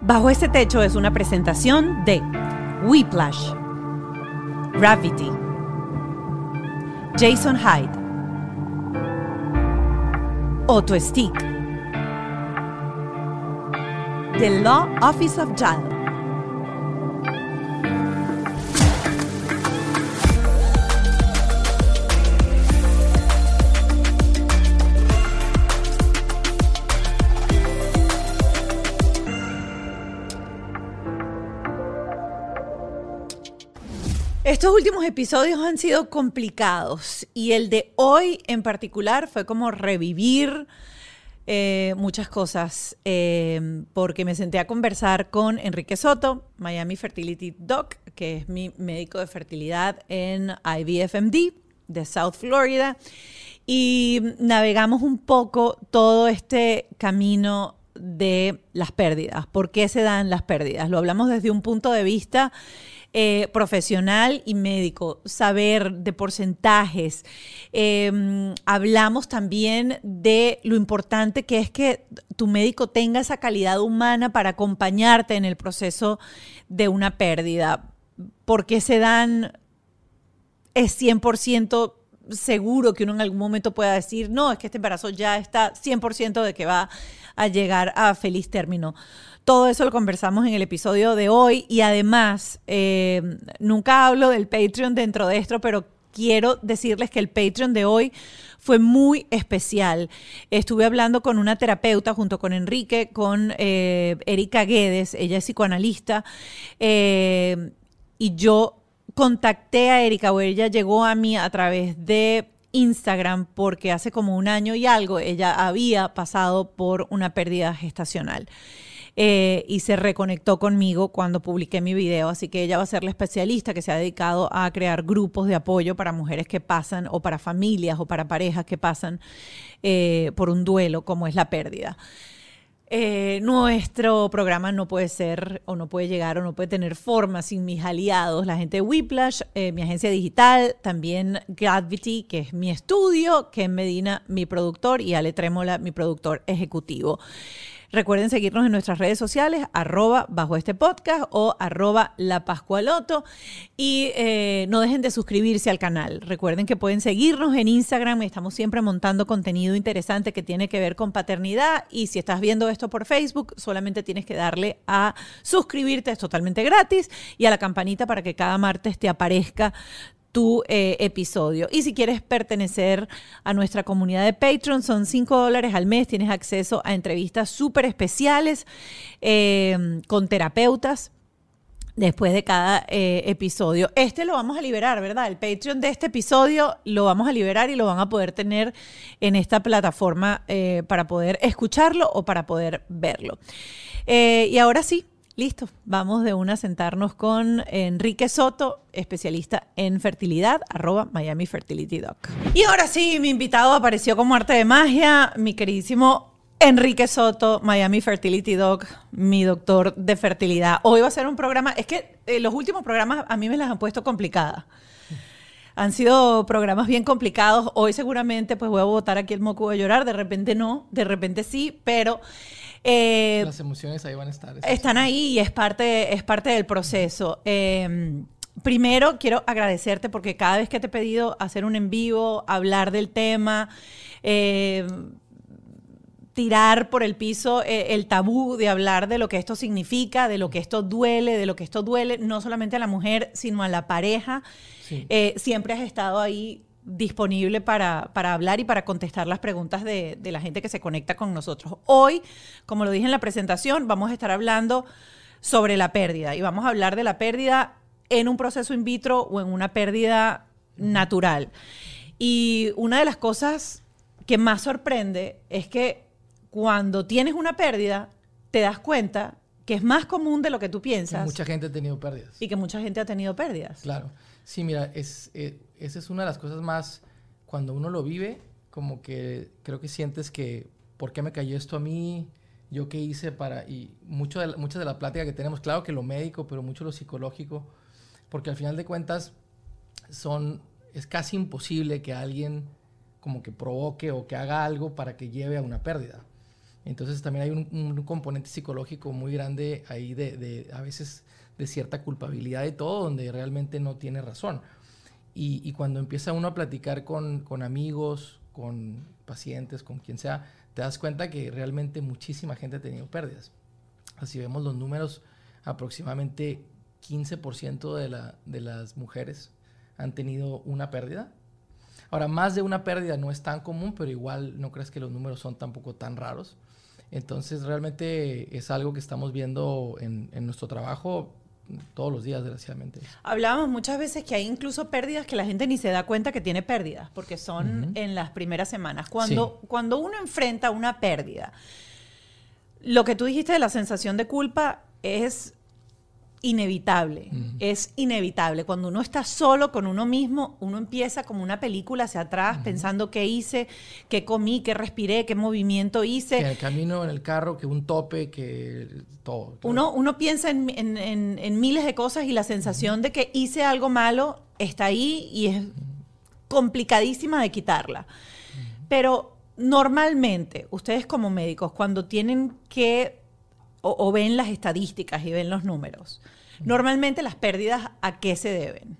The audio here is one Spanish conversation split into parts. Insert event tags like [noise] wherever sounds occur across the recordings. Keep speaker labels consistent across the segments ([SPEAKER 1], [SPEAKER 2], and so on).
[SPEAKER 1] Bajo este techo es una presentación de Whiplash, Gravity, Jason Hyde, Otto Stick, The Law Office of Jal. Estos últimos episodios han sido complicados y el de hoy en particular fue como revivir eh, muchas cosas eh, porque me senté a conversar con Enrique Soto, Miami Fertility Doc, que es mi médico de fertilidad en IVFMD de South Florida y navegamos un poco todo este camino de las pérdidas, por qué se dan las pérdidas. Lo hablamos desde un punto de vista eh, profesional y médico, saber de porcentajes. Em, hablamos también de lo importante que es que tu médico tenga esa calidad humana para acompañarte en el proceso de una pérdida. Porque se dan, es 100% seguro que uno en algún momento pueda decir, no, es que este embarazo ya está 100% de que va a llegar a feliz término. Todo eso lo conversamos en el episodio de hoy y además, eh, nunca hablo del Patreon dentro de esto, pero quiero decirles que el Patreon de hoy fue muy especial. Estuve hablando con una terapeuta junto con Enrique, con eh, Erika Guedes, ella es psicoanalista, eh, y yo contacté a Erika o ella llegó a mí a través de Instagram porque hace como un año y algo ella había pasado por una pérdida gestacional. Eh, y se reconectó conmigo cuando publiqué mi video. Así que ella va a ser la especialista que se ha dedicado a crear grupos de apoyo para mujeres que pasan o para familias o para parejas que pasan eh, por un duelo como es la pérdida. Eh, nuestro programa no puede ser o no puede llegar o no puede tener forma sin mis aliados, la gente de Whiplash, mi agencia digital, también Gravity, que es mi estudio, Ken Medina, mi productor, y Ale Trémola, mi productor ejecutivo. Recuerden seguirnos en nuestras redes sociales, arroba bajo este podcast o arroba la Pascualoto. Y eh, no dejen de suscribirse al canal. Recuerden que pueden seguirnos en Instagram. Estamos siempre montando contenido interesante que tiene que ver con paternidad. Y si estás viendo esto por Facebook, solamente tienes que darle a suscribirte, es totalmente gratis, y a la campanita para que cada martes te aparezca tu eh, episodio. Y si quieres pertenecer a nuestra comunidad de Patreon, son 5 dólares al mes, tienes acceso a entrevistas súper especiales eh, con terapeutas después de cada eh, episodio. Este lo vamos a liberar, ¿verdad? El Patreon de este episodio lo vamos a liberar y lo van a poder tener en esta plataforma para poder escucharlo o para poder verlo. y ahora sí, Listo, vamos de una a sentarnos con Enrique Soto, especialista en fertilidad, arroba Miami Fertility. Y ahora sí, mi invitado apareció como arte de magia, mi queridísimo Enrique Soto, Miami Fertility Doc, mi doctor de fertilidad. Hoy va a ser un programa, es que eh, los últimos programas a mí me las han puesto complicadas. Han sido programas bien complicados. Hoy seguramente pues voy a botar aquí el moco a llorar, de repente no, de repente sí, pero
[SPEAKER 2] eh, Las emociones ahí van a estar.
[SPEAKER 1] Están ahí y es parte, es parte del proceso. Em, primero, quiero agradecerte porque cada vez que te he pedido hacer un en vivo, hablar del tema, em, tirar por el piso eh, el tabú de hablar de lo que esto significa, de lo que esto duele, de lo que esto duele, no solamente a la mujer, sino a la pareja. Eh, siempre has estado ahí disponible para, hablar y para contestar las preguntas de, la gente que se conecta con nosotros. Hoy, como lo dije en la presentación, vamos a estar hablando sobre la pérdida y vamos a hablar de la pérdida en un proceso in vitro o en una pérdida natural. Y una de las cosas que más sorprende es que cuando tienes una pérdida, te das cuenta que es más común de lo que tú piensas.
[SPEAKER 2] mucha gente ha tenido pérdidas.
[SPEAKER 1] Y que mucha gente ha tenido pérdidas.
[SPEAKER 2] Claro. Sí, mira, es, eh, esa es una de las cosas más, cuando uno lo vive, como que creo que sientes que, ¿por qué me cayó esto a mí? ¿Yo qué hice para...? Y mucho de, mucha de la plática que tenemos, claro que lo médico, pero mucho lo psicológico, porque al final de cuentas son, es casi imposible que alguien como que provoque o que haga algo para que lleve a una pérdida. Entonces también hay un, componente psicológico muy grande ahí de, a veces de cierta culpabilidad y todo, donde realmente no tiene razón. Y, cuando empieza uno a platicar con, con, amigos, con pacientes, con quien sea, te das cuenta que realmente muchísima gente ha tenido pérdidas. Así vemos los números, aproximadamente 15% de, la, de las mujeres han tenido una pérdida. Ahora, más de una pérdida no es tan común, pero igual no crees que los números son tampoco tan raros. Entonces, realmente es algo que estamos viendo en, en nuestro trabajo todos los días, desgraciadamente.
[SPEAKER 1] Hablábamos muchas veces que hay incluso pérdidas que la gente ni se da cuenta que tiene pérdidas, porque son en las primeras semanas. Cuando, cuando uno enfrenta una pérdida, lo que tú dijiste de la sensación de culpa es inevitable, es inevitable. Cuando uno está solo con uno mismo, uno empieza como una película hacia atrás, pensando qué hice, qué comí, qué respiré, qué movimiento hice.
[SPEAKER 2] en el camino, en el carro, que un tope, que todo.
[SPEAKER 1] Uno, uno piensa en, miles de cosas y la sensación de que hice algo malo está ahí y es complicadísima de quitarla. Pero normalmente, ustedes como médicos, cuando tienen que o, ven las estadísticas y ven los números. Normalmente las pérdidas, ¿a qué se deben?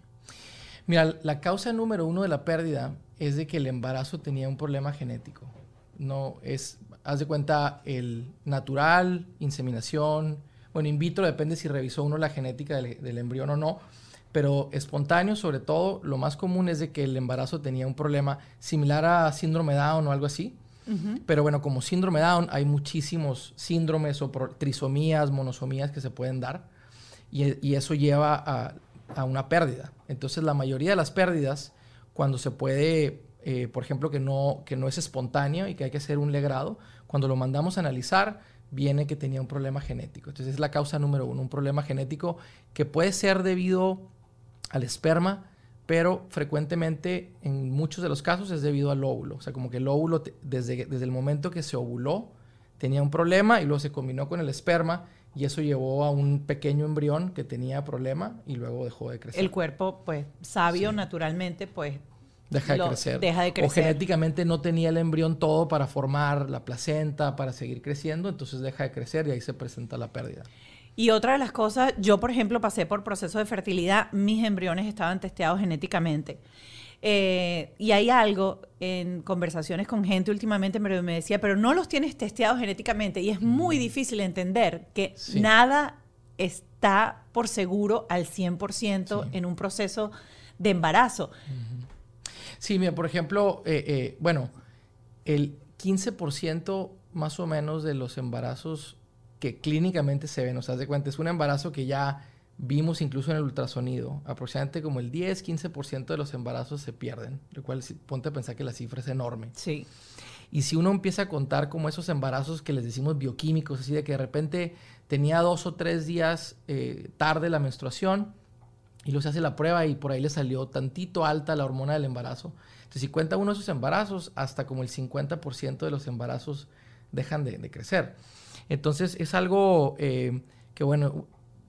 [SPEAKER 2] Mira, la causa número uno de la pérdida es de que el embarazo tenía un problema genético. No es, haz de cuenta, el natural, inseminación, bueno, in vitro depende si revisó uno la genética del, del embrión o no, pero espontáneo sobre todo, lo más común es de que el embarazo tenía un problema similar a síndrome Down o algo así, pero bueno, como síndrome Down hay muchísimos síndromes o trisomías, monosomías que se pueden dar y, eso lleva a, una pérdida. Entonces la mayoría de las pérdidas, cuando se puede, eh, por ejemplo, que no, que no es espontáneo y que hay que hacer un legrado, cuando lo mandamos a analizar, viene que tenía un problema genético. Entonces es la causa número uno, un problema genético que puede ser debido al esperma, pero frecuentemente en muchos de los casos es debido al óvulo. O sea, como que el óvulo desde, desde el momento que se ovuló tenía un problema y luego se combinó con el esperma y eso llevó a un pequeño embrión que tenía problema y luego dejó de crecer.
[SPEAKER 1] El cuerpo, pues, sabio naturalmente, pues...
[SPEAKER 2] Deja de, crecer.
[SPEAKER 1] deja de crecer.
[SPEAKER 2] O genéticamente no tenía el embrión todo para formar la placenta, para seguir creciendo, entonces deja de crecer y ahí se presenta la pérdida.
[SPEAKER 1] Y otra de las cosas, yo por ejemplo pasé por proceso de fertilidad, mis embriones estaban testeados genéticamente. Eh, y hay algo en conversaciones con gente últimamente me, me decía, pero no los tienes testeados genéticamente. Y es muy difícil entender que nada está por seguro al 100% en un proceso de embarazo.
[SPEAKER 2] Sí, mira, por ejemplo, eh, eh, bueno, el 15% más o menos de los embarazos que clínicamente se ven. O sea, de cuenta, es un embarazo que ya vimos incluso en el ultrasonido. Aproximadamente como el 10-15% de los embarazos se pierden. Lo cual, ponte a pensar que la cifra es enorme.
[SPEAKER 1] Sí.
[SPEAKER 2] Y si uno empieza a contar como esos embarazos que les decimos bioquímicos, así de que de repente tenía dos o tres días eh, tarde la menstruación y luego se hace la prueba y por ahí le salió tantito alta la hormona del embarazo. Entonces, si cuenta uno de esos embarazos, hasta como el 50% de los embarazos dejan de crecer. Entonces es algo eh, que, bueno,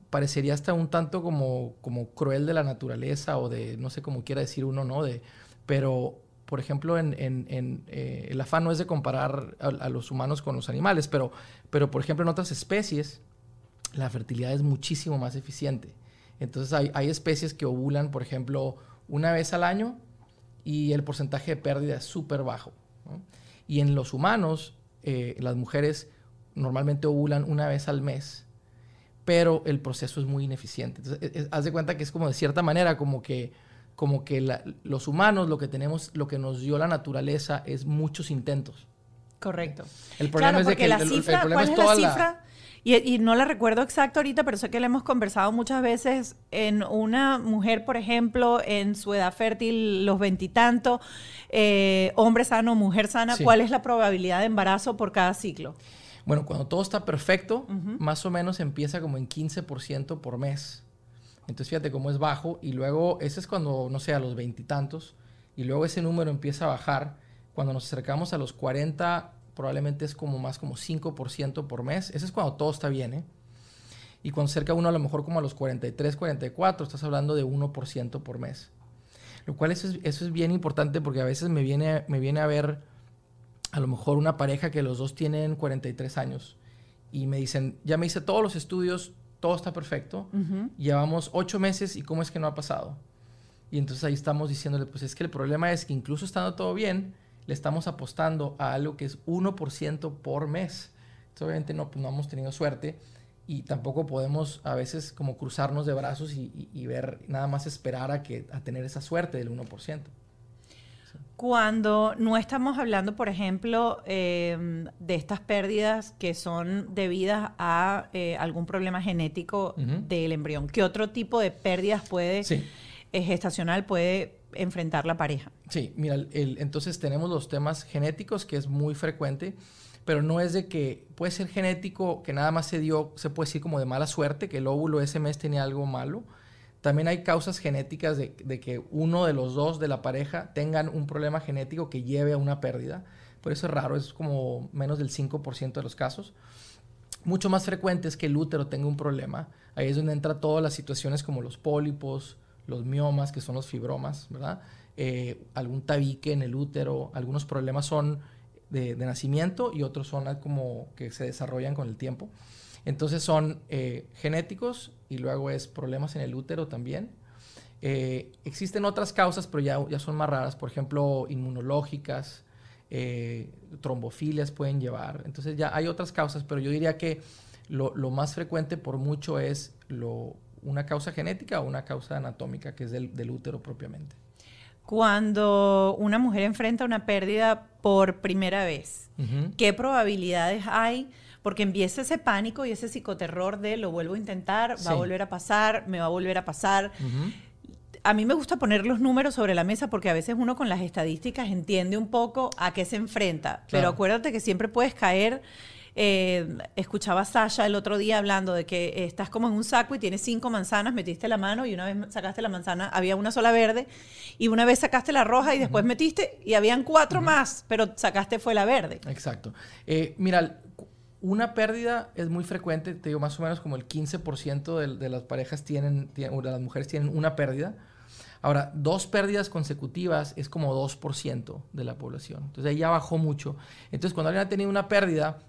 [SPEAKER 2] parecería hasta un tanto como, como cruel de la naturaleza o de, no sé cómo quiera decir uno, ¿no? De, pero, por ejemplo, en, eh, el afán no es de comparar a, los humanos con los animales, pero, pero, por ejemplo, en otras especies la fertilidad es muchísimo más eficiente. Entonces hay, hay especies que ovulan, por ejemplo, una vez al año y el porcentaje de pérdida es súper bajo. Y en los humanos, eh, las mujeres normalmente ovulan una vez al mes, pero el proceso es muy ineficiente. Entonces, haz de cuenta que es como de cierta manera, como que, como que los humanos lo que tenemos, lo que nos dio la naturaleza es muchos intentos.
[SPEAKER 1] Correcto.
[SPEAKER 2] El problema es de que
[SPEAKER 1] la cifra, ¿cuál es, la cifra? Y, no la recuerdo exacto ahorita, pero sé que la hemos conversado muchas veces en una mujer, por ejemplo, en su edad fértil, los veintitantos, eh, hombre sano, mujer sana, ¿cuál es la probabilidad de embarazo por cada ciclo?
[SPEAKER 2] Bueno, cuando todo está perfecto, más o menos empieza como en 15% por mes. Entonces fíjate cómo es bajo y luego ese es cuando, no sé, a los veintitantos y, luego ese número empieza a bajar. Cuando nos acercamos a los 40 probablemente es como más como 5% por mes. Ese es cuando todo está bien, ¿eh? Y cuando cerca uno a lo mejor como a los 43, 44, estás hablando de 1% por mes. Lo cual eso es, eso es bien importante porque a veces me viene, me viene a ver a lo mejor una pareja que los dos tienen 43 años y me dicen, ya me hice todos los estudios, todo está perfecto, llevamos ocho meses y cómo es que no ha pasado. Y entonces ahí estamos diciéndole, pues es que el problema es que incluso estando todo bien, le estamos apostando a algo que es 1% por mes. Entonces obviamente no, pues no hemos tenido suerte y tampoco podemos a veces como cruzarnos de brazos y, ver, nada más esperar a, que, a tener esa suerte del 1%.
[SPEAKER 1] Cuando no estamos hablando, por ejemplo, em, de estas pérdidas que son debidas a eh, algún problema genético del embrión, ¿qué otro tipo de pérdidas puede eh, gestacional puede enfrentar la pareja?
[SPEAKER 2] Sí, mira, entonces tenemos los temas genéticos, que es muy frecuente, pero no es de que puede ser genético, que nada más se dio, se puede decir como de mala suerte, que el óvulo ese mes tenía algo malo también hay causas genéticas de, que uno de los dos de la pareja tengan un problema genético que lleve a una pérdida. Por eso es raro, es como menos del 5% de los casos. Mucho más frecuente es que el útero tenga un problema. Ahí es donde entra todas las situaciones como los pólipos, los miomas, que son los fibromas, ¿verdad? Eh, algún tabique en el útero, algunos problemas son de, de, nacimiento y otros son como que se desarrollan con el tiempo. Entonces son eh, genéticos y luego es problemas en el útero también. Eh, existen otras causas, pero ya, ya son más raras, por ejemplo, inmunológicas, eh, trombofilias pueden llevar. Entonces ya hay otras causas, pero yo diría que lo, más frecuente por mucho es lo, una causa genética o una causa anatómica, que es del, útero propiamente.
[SPEAKER 1] Cuando una mujer enfrenta una pérdida por primera vez, ¿qué probabilidades hay? Porque empieza ese pánico y ese psicoterror de lo vuelvo a intentar, va a volver a pasar, me va a volver a pasar. A mí me gusta poner los números sobre la mesa porque a veces uno con las estadísticas entiende un poco a qué se enfrenta, pero acuérdate que siempre puedes caer eh, escuchaba a Sasha el otro día hablando de que estás como en un saco y tienes cinco manzanas, metiste la mano y una vez sacaste la manzana, había una sola verde, y una vez sacaste la roja y después metiste y habían cuatro más, pero sacaste fue la verde.
[SPEAKER 2] Exacto. Eh, mira, una pérdida es muy frecuente, te digo, más o menos como el 15% de, las parejas tienen, de las mujeres tienen una pérdida. Ahora, dos pérdidas consecutivas es como 2% de la población. Entonces ahí ya bajó mucho. Entonces cuando alguien ha tenido una pérdida,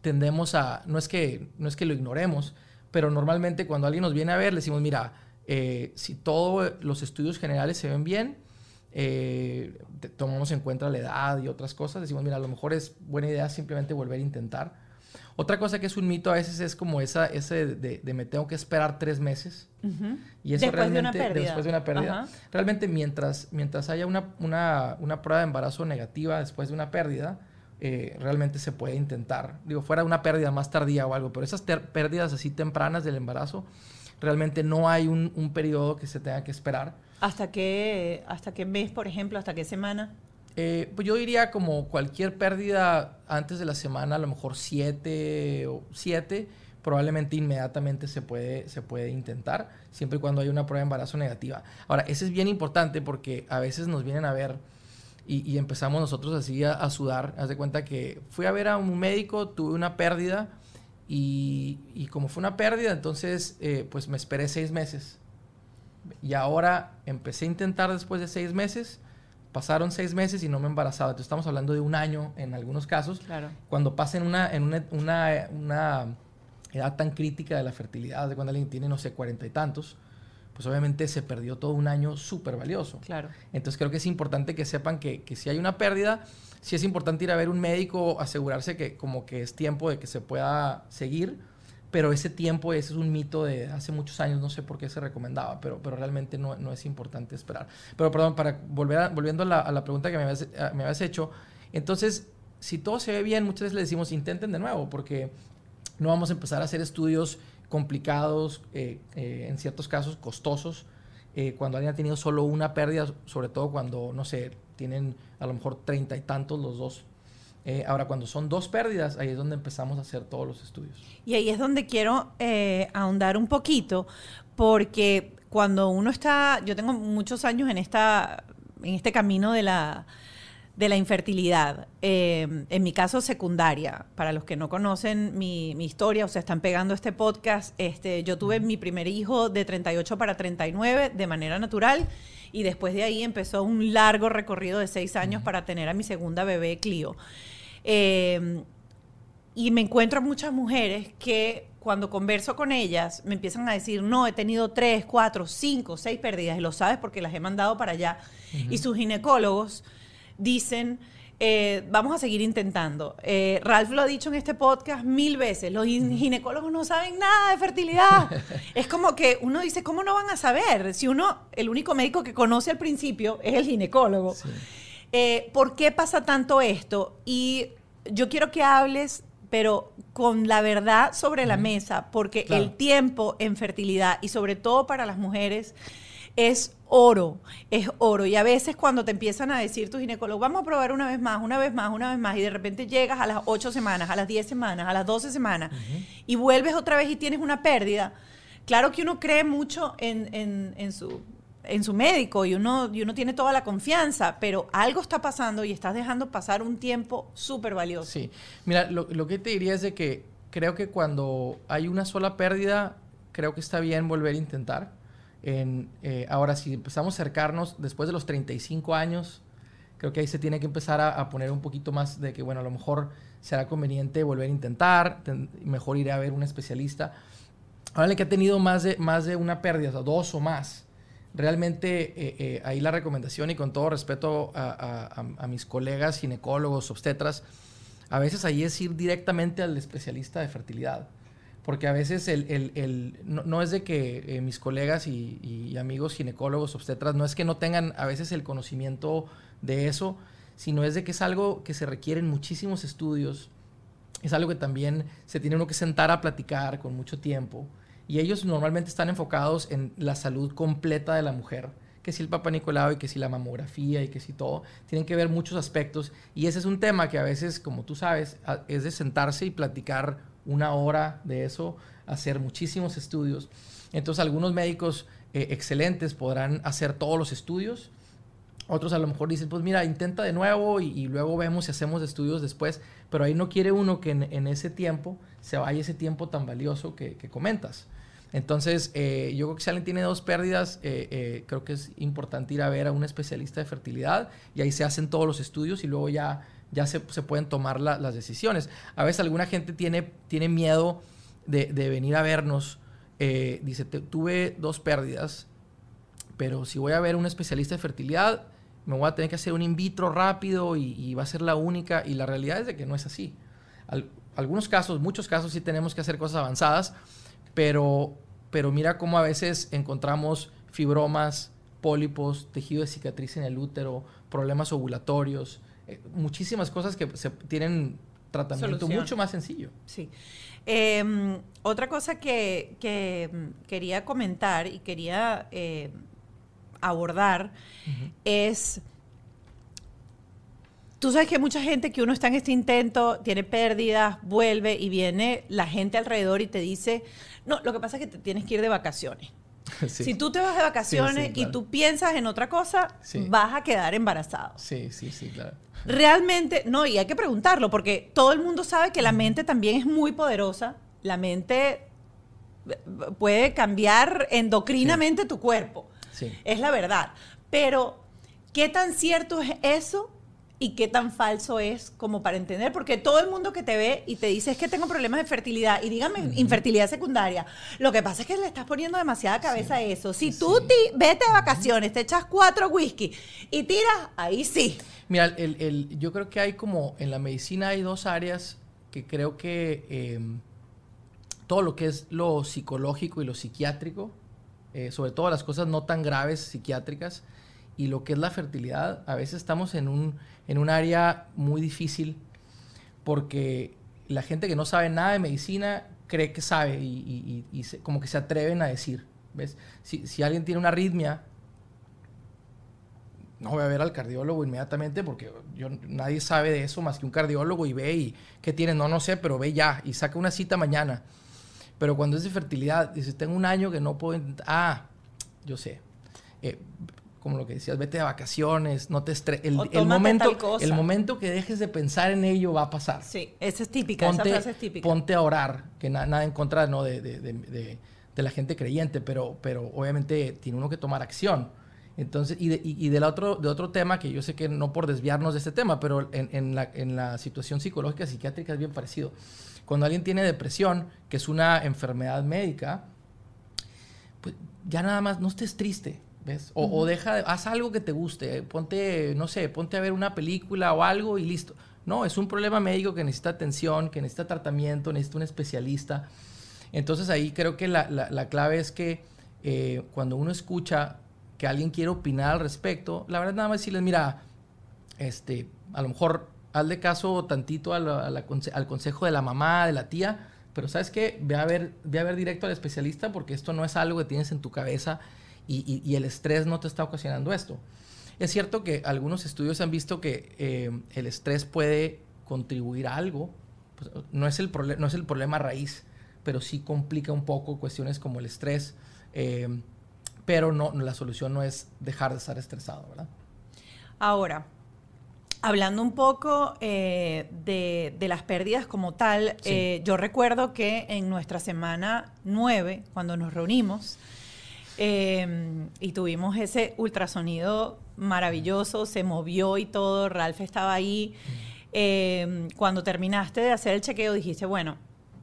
[SPEAKER 2] tendemos a, no es que, no es que lo ignoremos, pero normalmente cuando alguien nos viene a ver, le decimos, mira, eh, si todos los estudios generales se ven bien, eh, tomamos en cuenta la edad y otras cosas, decimos, mira, a lo mejor es buena idea simplemente volver a intentar. Otra cosa que es un mito a veces es como esa, ese de, me tengo que esperar tres meses.
[SPEAKER 1] Y eso después realmente, de una pérdida.
[SPEAKER 2] después de una pérdida. Realmente mientras, mientras haya una, una, una, prueba de embarazo negativa después de una pérdida, eh, realmente se puede intentar. Digo, fuera una pérdida más tardía o algo, pero esas pérdidas así tempranas del embarazo, realmente no hay un, un periodo que se tenga que esperar.
[SPEAKER 1] ¿Hasta qué, ¿Hasta qué mes, por ejemplo? ¿Hasta qué semana?
[SPEAKER 2] Eh, pues yo diría como cualquier pérdida antes de la semana, a lo mejor 7 o 7, probablemente inmediatamente se puede, se puede intentar, siempre y cuando hay una prueba de embarazo negativa. Ahora, eso es bien importante porque a veces nos vienen a ver y, empezamos nosotros así a, sudar. Haz de cuenta que fui a ver a un médico, tuve una pérdida y, como fue una pérdida, entonces eh, pues me esperé seis meses. Y ahora empecé a intentar después de seis meses pasaron seis meses y no me embarazaba. Entonces estamos hablando de un año en algunos casos.
[SPEAKER 1] Claro.
[SPEAKER 2] Cuando pasa en una, en una, una, edad tan crítica de la fertilidad, de cuando alguien tiene, no sé, cuarenta y tantos, pues obviamente se perdió todo un año súper valioso.
[SPEAKER 1] Claro.
[SPEAKER 2] Entonces creo que es importante que sepan que, que si hay una pérdida, sí es importante ir a ver un médico, asegurarse que como que es tiempo de que se pueda seguir pero ese tiempo, ese es un mito de hace muchos años, no sé por qué se recomendaba, pero, pero realmente no, no es importante esperar. Pero perdón, para volver volviendo a la, a la, pregunta que me habías, me habías hecho, entonces, si todo se ve bien, muchas veces le decimos intenten de nuevo, porque no vamos a empezar a hacer estudios complicados, eh, eh, en ciertos casos costosos, eh, cuando alguien ha tenido solo una pérdida, sobre todo cuando, no sé, tienen a lo mejor treinta y tantos los dos eh, ahora, cuando son dos pérdidas, ahí es donde empezamos a hacer todos los estudios.
[SPEAKER 1] Y ahí es donde quiero eh, ahondar un poquito, porque cuando uno está, yo tengo muchos años en, esta, en este camino de la, de la infertilidad. Eh, en mi caso, secundaria. Para los que no conocen mi, mi, historia o se están pegando este podcast, este, yo tuve mi primer hijo de 38 para 39 de manera natural y después de ahí empezó un largo recorrido de seis años para tener a mi segunda bebé, Clio. Eh, y me encuentro a muchas mujeres que cuando converso con ellas me empiezan a decir, no, he tenido tres, cuatro, cinco, seis pérdidas, y lo sabes porque las he mandado para allá. Y sus ginecólogos dicen, eh, vamos a seguir intentando. Eh, Ralph lo ha dicho en este podcast mil veces, los ginecólogos no saben nada de fertilidad. [laughs] es como que uno dice, ¿cómo no van a saber? Si uno, el único médico que conoce al principio es el ginecólogo. Eh, ¿Por qué pasa tanto esto? Y yo quiero que hables pero con la verdad sobre la mesa, porque el tiempo en fertilidad y sobre todo para las mujeres es oro, es oro. Y a veces cuando te empiezan a decir tus ginecólogos, vamos a probar una vez más, una vez más, una vez más, y de repente llegas a las 8 semanas, a las 10 semanas, a las 12 semanas, y vuelves otra vez y tienes una pérdida, claro que uno cree mucho en, en su en su médico y uno, y uno tiene toda la confianza, pero algo está pasando y estás dejando pasar un tiempo súper valioso.
[SPEAKER 2] Sí, mira, lo, lo, que te diría es de que creo que cuando hay una sola pérdida, creo que está bien volver a intentar. En, eh, ahora, si empezamos a acercarnos después de los 35 años, creo que ahí se tiene que empezar a, a, poner un poquito más de que, bueno, a lo mejor será conveniente volver a intentar, mejor ir a ver un especialista. Ahora que ha tenido más de, más de una pérdida, o sea, dos o más, realmente eh, eh, ahí la recomendación y con todo respeto a, mis colegas ginecólogos, obstetras, a veces ahí es ir directamente al especialista de fertilidad. Porque a veces el, no, es de que eh, mis colegas y, amigos ginecólogos, obstetras, no es que no tengan a veces el conocimiento de eso, sino es de que es algo que se requieren muchísimos estudios, es algo que también se tiene uno que sentar a platicar con mucho tiempo. Y ellos normalmente están enfocados en la salud completa de la mujer, que si el papá Nicolau y que si la mamografía y que si todo, tienen que ver muchos aspectos. Y ese es un tema que a veces, como tú sabes, es de sentarse y platicar una hora de eso, hacer muchísimos estudios. Entonces algunos médicos eh, excelentes podrán hacer todos los estudios. Otros a lo mejor dicen, pues mira, intenta de nuevo y, luego vemos si hacemos estudios después. Pero ahí no quiere uno que en ese tiempo se vaya ese tiempo tan valioso que, comentas. Entonces, eh, yo creo que si alguien tiene dos pérdidas, eh, creo que es importante ir a ver a un especialista de fertilidad y ahí se hacen todos los estudios y luego ya, ya se, pueden tomar las decisiones. A veces alguna gente tiene, tiene miedo de, venir a vernos. dice, tuve dos pérdidas, pero si voy a ver un especialista de fertilidad, me voy a tener que hacer un in vitro rápido y, y va a ser la única. Y la realidad es de que no es así algunos casos, muchos casos sí tenemos que hacer cosas avanzadas, pero, pero mira cómo a veces encontramos fibromas, pólipos, tejido de cicatriz en el útero, problemas ovulatorios, eh, muchísimas cosas que se tienen tratamiento mucho más sencillo.
[SPEAKER 1] Sí. Em, otra cosa que, quería comentar y quería eh, abordar es Tú sabes que mucha gente que uno está en este intento, tiene pérdidas, vuelve y viene la gente alrededor y te dice, no, lo que pasa es que te tienes que ir de vacaciones. [laughs] Si tú te vas de vacaciones y tú piensas en otra cosa, vas a quedar embarazado.
[SPEAKER 2] Sí, sí, sí, claro.
[SPEAKER 1] Realmente, no, y hay que preguntarlo, porque todo el mundo sabe que la mente también es muy poderosa. La mente eh, puede cambiar endocrinamente tu cuerpo. Sí. Es la verdad. Pero, ¿qué tan cierto es eso y qué tan falso es como para entender, porque todo el mundo que te ve y te dice es que tengo problemas de fertilidad y dígame infertilidad secundaria, lo que pasa es que le estás poniendo demasiada cabeza a eso. Si tú te, vete de vacaciones, te echas cuatro whisky y tiras, ahí sí.
[SPEAKER 2] Mira, el, el, yo creo que hay como en la medicina hay dos áreas que creo que em, todo lo que es lo psicológico y lo psiquiátrico, eh, sobre todo las cosas no tan graves psiquiátricas, y lo que es la fertilidad, a veces estamos en un, en un área muy difícil porque la gente que no sabe nada de medicina cree que sabe y, como que se atreven a decir. ¿ves? Si, si, alguien tiene una arritmia, no voy a ver al cardiólogo inmediatamente porque yo, nadie sabe de eso más que un cardiólogo y ve y qué tiene, no, no sé, pero ve ya y saca una cita mañana. Pero cuando es de fertilidad, dice, tengo un año que no puedo ah, yo sé. Eh, como lo que decías, vete de vacaciones, no te estreses. El, momento, el momento que dejes de pensar en ello va a pasar.
[SPEAKER 1] Sí, esa es típica, esa frase es típica.
[SPEAKER 2] Ponte a orar, que nada en contra ¿no? de, de, de, de, la gente creyente, pero, pero obviamente tiene uno que tomar acción. Entonces, y, de, y, del otro, de otro tema, que yo sé que no por desviarnos de este tema, pero en, en, la, en la situación psicológica psiquiátrica es bien parecido. Cuando alguien tiene depresión, que es una enfermedad médica, pues ya nada más no estés triste ¿Ves? O, deja, haz algo que te guste, ponte, no sé, ponte a ver una película o algo y listo. No, es un problema médico que necesita atención, que necesita tratamiento, necesita un especialista. Entonces ahí creo que la, la, clave es que eh, cuando uno escucha que alguien quiere opinar al respecto, la verdad nada más decirles, mira, este, a lo mejor hazle caso tantito al consejo de la mamá, de la tía, pero sabes qué, ve a, ver, ve a ver directo al especialista porque esto no es algo que tienes en tu cabeza y, el estrés no te está ocasionando esto. Es cierto que algunos estudios han visto que eh, el estrés puede contribuir a algo, pues, no, es el no es el problema raíz, pero sí complica un poco cuestiones como el estrés, eh, pero no, la solución no es dejar de estar estresado, ¿verdad?
[SPEAKER 1] Ahora, Hablando un poco eh, de, de, las pérdidas como tal, yo recuerdo que en nuestra semana 9, cuando nos reunimos, Em, y tuvimos ese ultrasonido maravilloso, se movió y todo, Ralph estaba ahí. Em, cuando terminaste de hacer el chequeo dijiste, bueno,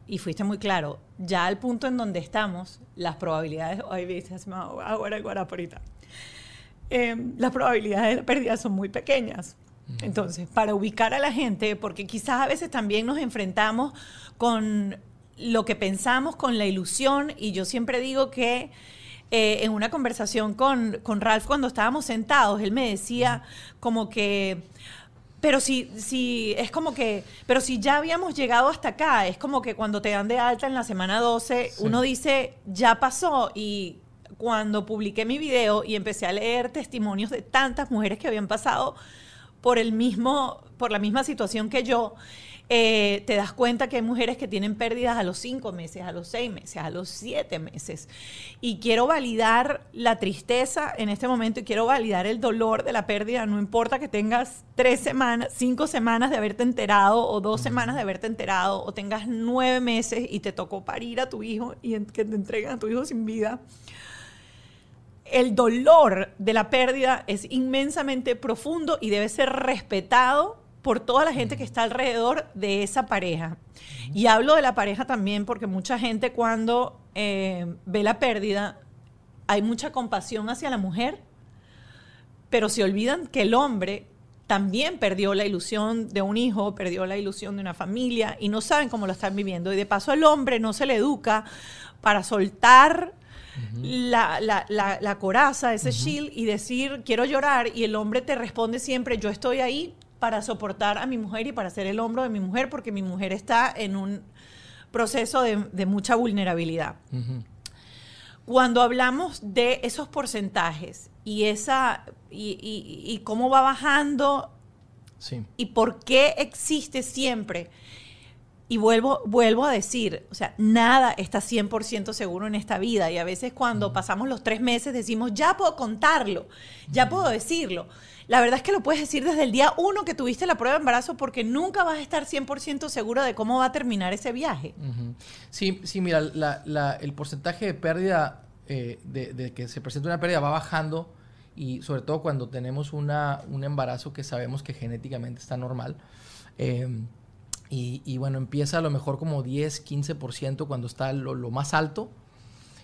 [SPEAKER 1] y fuiste muy claro, ya al punto en donde estamos, las probabilidades, ay, viste, ahora, ahora, ahorita. Em, las probabilidades de pérdida son muy pequeñas. Entonces, para ubicar a la gente, porque quizás a veces también nos enfrentamos con lo que pensamos, con la ilusión, y yo siempre digo que eh, en una conversación con, con Ralph cuando estábamos sentados, él me decía como que pero si, si es como que, pero si ya habíamos llegado hasta acá, es como que cuando te dan de alta en la semana 12, uno dice, ya pasó. Y cuando publiqué mi video y empecé a leer testimonios de tantas mujeres que habían pasado por el mismo, por la misma situación que yo, eh, te das cuenta que hay mujeres que tienen pérdidas a los cinco meses, a los seis meses, a los siete meses. Y quiero validar la tristeza en este momento y quiero validar el dolor de la pérdida. No importa que tengas tres semanas, cinco semanas de haberte enterado o dos semanas de haberte enterado o tengas nueve meses y te tocó parir a tu hijo y que te entreguen a tu hijo sin vida el dolor de la pérdida es inmensamente profundo y debe ser respetado por toda la gente que está alrededor de esa pareja. Y hablo de la pareja también porque mucha gente cuando eh, ve la pérdida, hay mucha compasión hacia la mujer, pero se olvidan que el hombre también perdió la ilusión de un hijo, perdió la ilusión de una familia y no saben cómo lo están viviendo. Y de paso al hombre no se le educa para soltar la, la, coraza, ese shield y decir quiero llorar y el hombre te responde siempre yo estoy ahí para soportar a mi mujer y para ser el hombro de mi mujer, porque mi mujer está en un proceso de, mucha vulnerabilidad. Cuando hablamos de esos porcentajes y, esa, y, cómo va bajando y por qué existe siempre, y vuelvo, vuelvo a decir, o sea, nada está 100% seguro en esta vida y a veces cuando pasamos los tres meses decimos, ya puedo contarlo, ya puedo decirlo la verdad es que lo puedes decir desde el día uno que tuviste la prueba de embarazo porque nunca vas a estar 100% seguro de cómo va a terminar ese viaje.
[SPEAKER 2] Sí, sí, mira, el porcentaje de pérdida, eh, de, que se presenta una pérdida va bajando y sobre todo cuando tenemos una, un embarazo que sabemos que genéticamente está normal. Em, y, bueno, empieza a lo mejor como 10, 15% cuando está lo, más alto.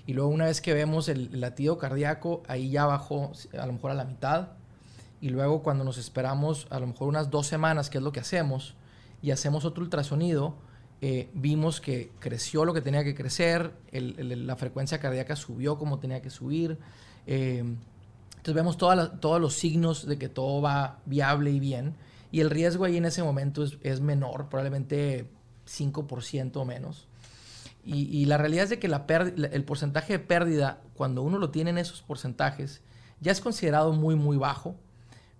[SPEAKER 2] Y luego una vez que vemos el latido cardíaco, ahí ya bajó a lo mejor a la mitad y luego cuando nos esperamos a lo mejor unas dos semanas, que es lo que hacemos, y hacemos otro ultrasonido, eh, vimos que creció lo que tenía que crecer, la frecuencia cardíaca subió como tenía que subir. Eh, entonces vemos todos los signos de que todo va viable y bien. Y el riesgo ahí en ese momento es, menor, probablemente 5% o menos. Y, la realidad es de que la el porcentaje de pérdida, cuando uno lo tiene en esos porcentajes, ya es considerado muy, muy bajo.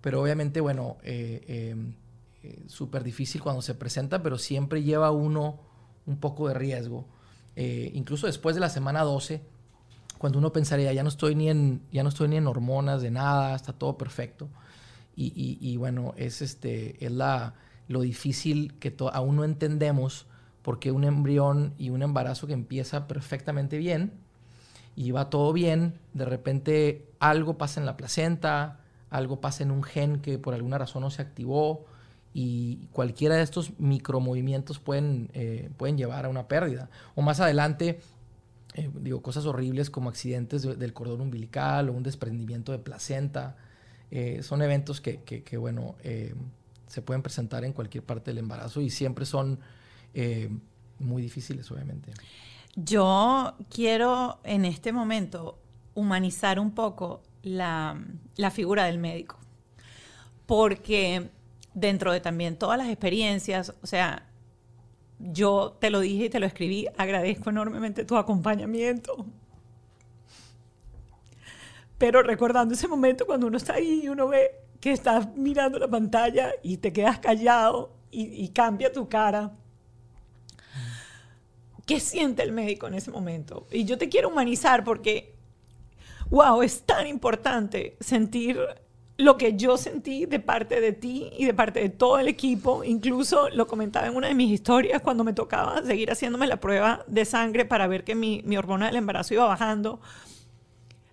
[SPEAKER 2] Pero obviamente, bueno, eh, em, eh, súper difícil cuando se presenta, pero siempre lleva uno un poco de riesgo. Eh, incluso después de la semana 12, cuando uno pensaría, ya no estoy ni en, ya no estoy ni en hormonas de nada, está todo perfecto. Y, bueno, es, este, es la, lo difícil que aún no entendemos porque un embrión y un embarazo que empieza perfectamente bien y va todo bien, de repente algo pasa en la placenta, algo pasa en un gen que por alguna razón no se activó y cualquiera de estos micromovimientos pueden, eh, pueden llevar a una pérdida. O más adelante, eh, digo, cosas horribles como accidentes del cordón umbilical o un desprendimiento de placenta. Eh, son eventos que, que, bueno, se pueden presentar en cualquier parte del embarazo y siempre son muy difíciles, obviamente.
[SPEAKER 1] Yo quiero en este momento humanizar un poco la, la figura del médico, porque dentro de también todas las experiencias, o sea, yo te lo dije y te lo escribí, agradezco enormemente tu acompañamiento. Pero recordando ese momento cuando uno está ahí y uno ve que estás mirando la pantalla y te quedas callado y, cambia tu cara. ¿Qué siente el médico en ese momento? Y yo te quiero humanizar porque, wow, es tan importante sentir lo que yo sentí de parte de ti y de parte de todo el equipo, incluso lo comentaba en una de mis historias cuando me tocaba seguir haciéndome la prueba de sangre para ver que mi, mi hormona del embarazo iba bajando,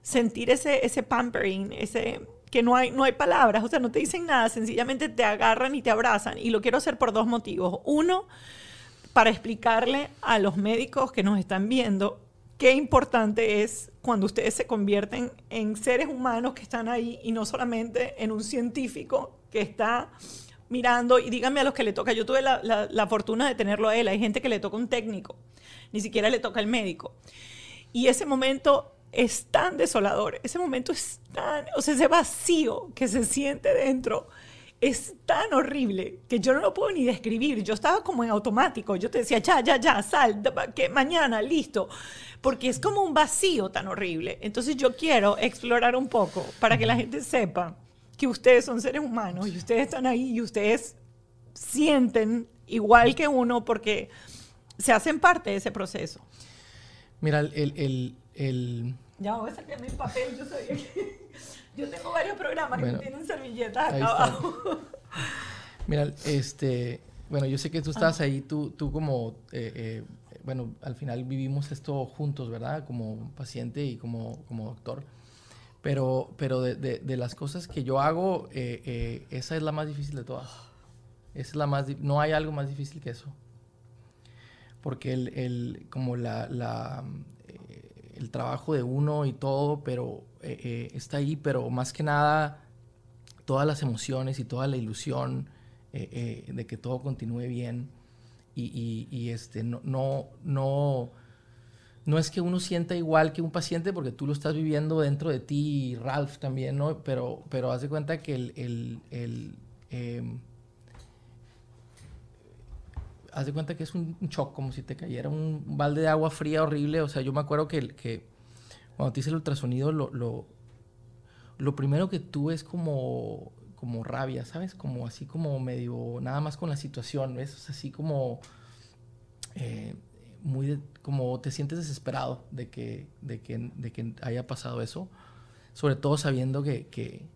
[SPEAKER 1] sentir ese, ese pampering, ese que no hay, no hay palabras, o sea, no te dicen nada, sencillamente te agarran y te abrazan. Y lo quiero hacer por dos motivos. Uno, para explicarle a los médicos que nos están viendo qué importante es cuando ustedes se convierten en seres humanos que están ahí y no solamente en un científico que está mirando y díganme a los que le toca, yo tuve la, fortuna de tenerlo a él, hay gente que le toca un técnico, ni siquiera le toca el médico. Y ese momento es tan desolador, ese momento es tan, o sea, ese vacío que se siente dentro es tan horrible que yo no lo puedo ni describir. Yo estaba como en automático. Yo te decía, ya, ya, ya, sal, que mañana, listo. Porque es como un vacío tan horrible. Entonces yo quiero explorar un poco para que la gente sepa que ustedes son seres humanos y ustedes están ahí y ustedes sienten igual que uno porque se hacen parte de ese proceso.
[SPEAKER 2] Mira, el... el,
[SPEAKER 1] Ya voy a sacar mi papel, yo sabía que... [laughs] Yo tengo varios programas que tienen servilletas acá abajo. [laughs]
[SPEAKER 2] Mira, este, bueno, yo sé que tú estás ahí, tú, tú como, eh, eh, bueno, al final vivimos esto juntos, ¿verdad? Como paciente y como, como doctor. Pero, pero de, de, las cosas que yo hago, eh, esa es la más difícil de todas. Esa es la más, no hay algo más difícil que eso. Porque el, el como la, la el trabajo de uno y todo, pero eh, eh, está ahí, pero más que nada todas las emociones y toda la ilusión eh, de que todo continúe bien y, este, no, no, no, no es que uno sienta igual que un paciente porque tú lo estás viviendo dentro de ti y Ralph también, ¿no? Pero, pero haz de cuenta que el, el, haz de cuenta que es un, shock, como si te cayera un balde de agua fría horrible. O sea, yo me acuerdo que, cuando te hice el ultrasonido, lo, primero que tuve es como, rabia, ¿sabes? Como así como medio, nada más con la situación, ¿ves? Así como, eh, muy, como te sientes desesperado de que, haya pasado eso. Sobre todo sabiendo que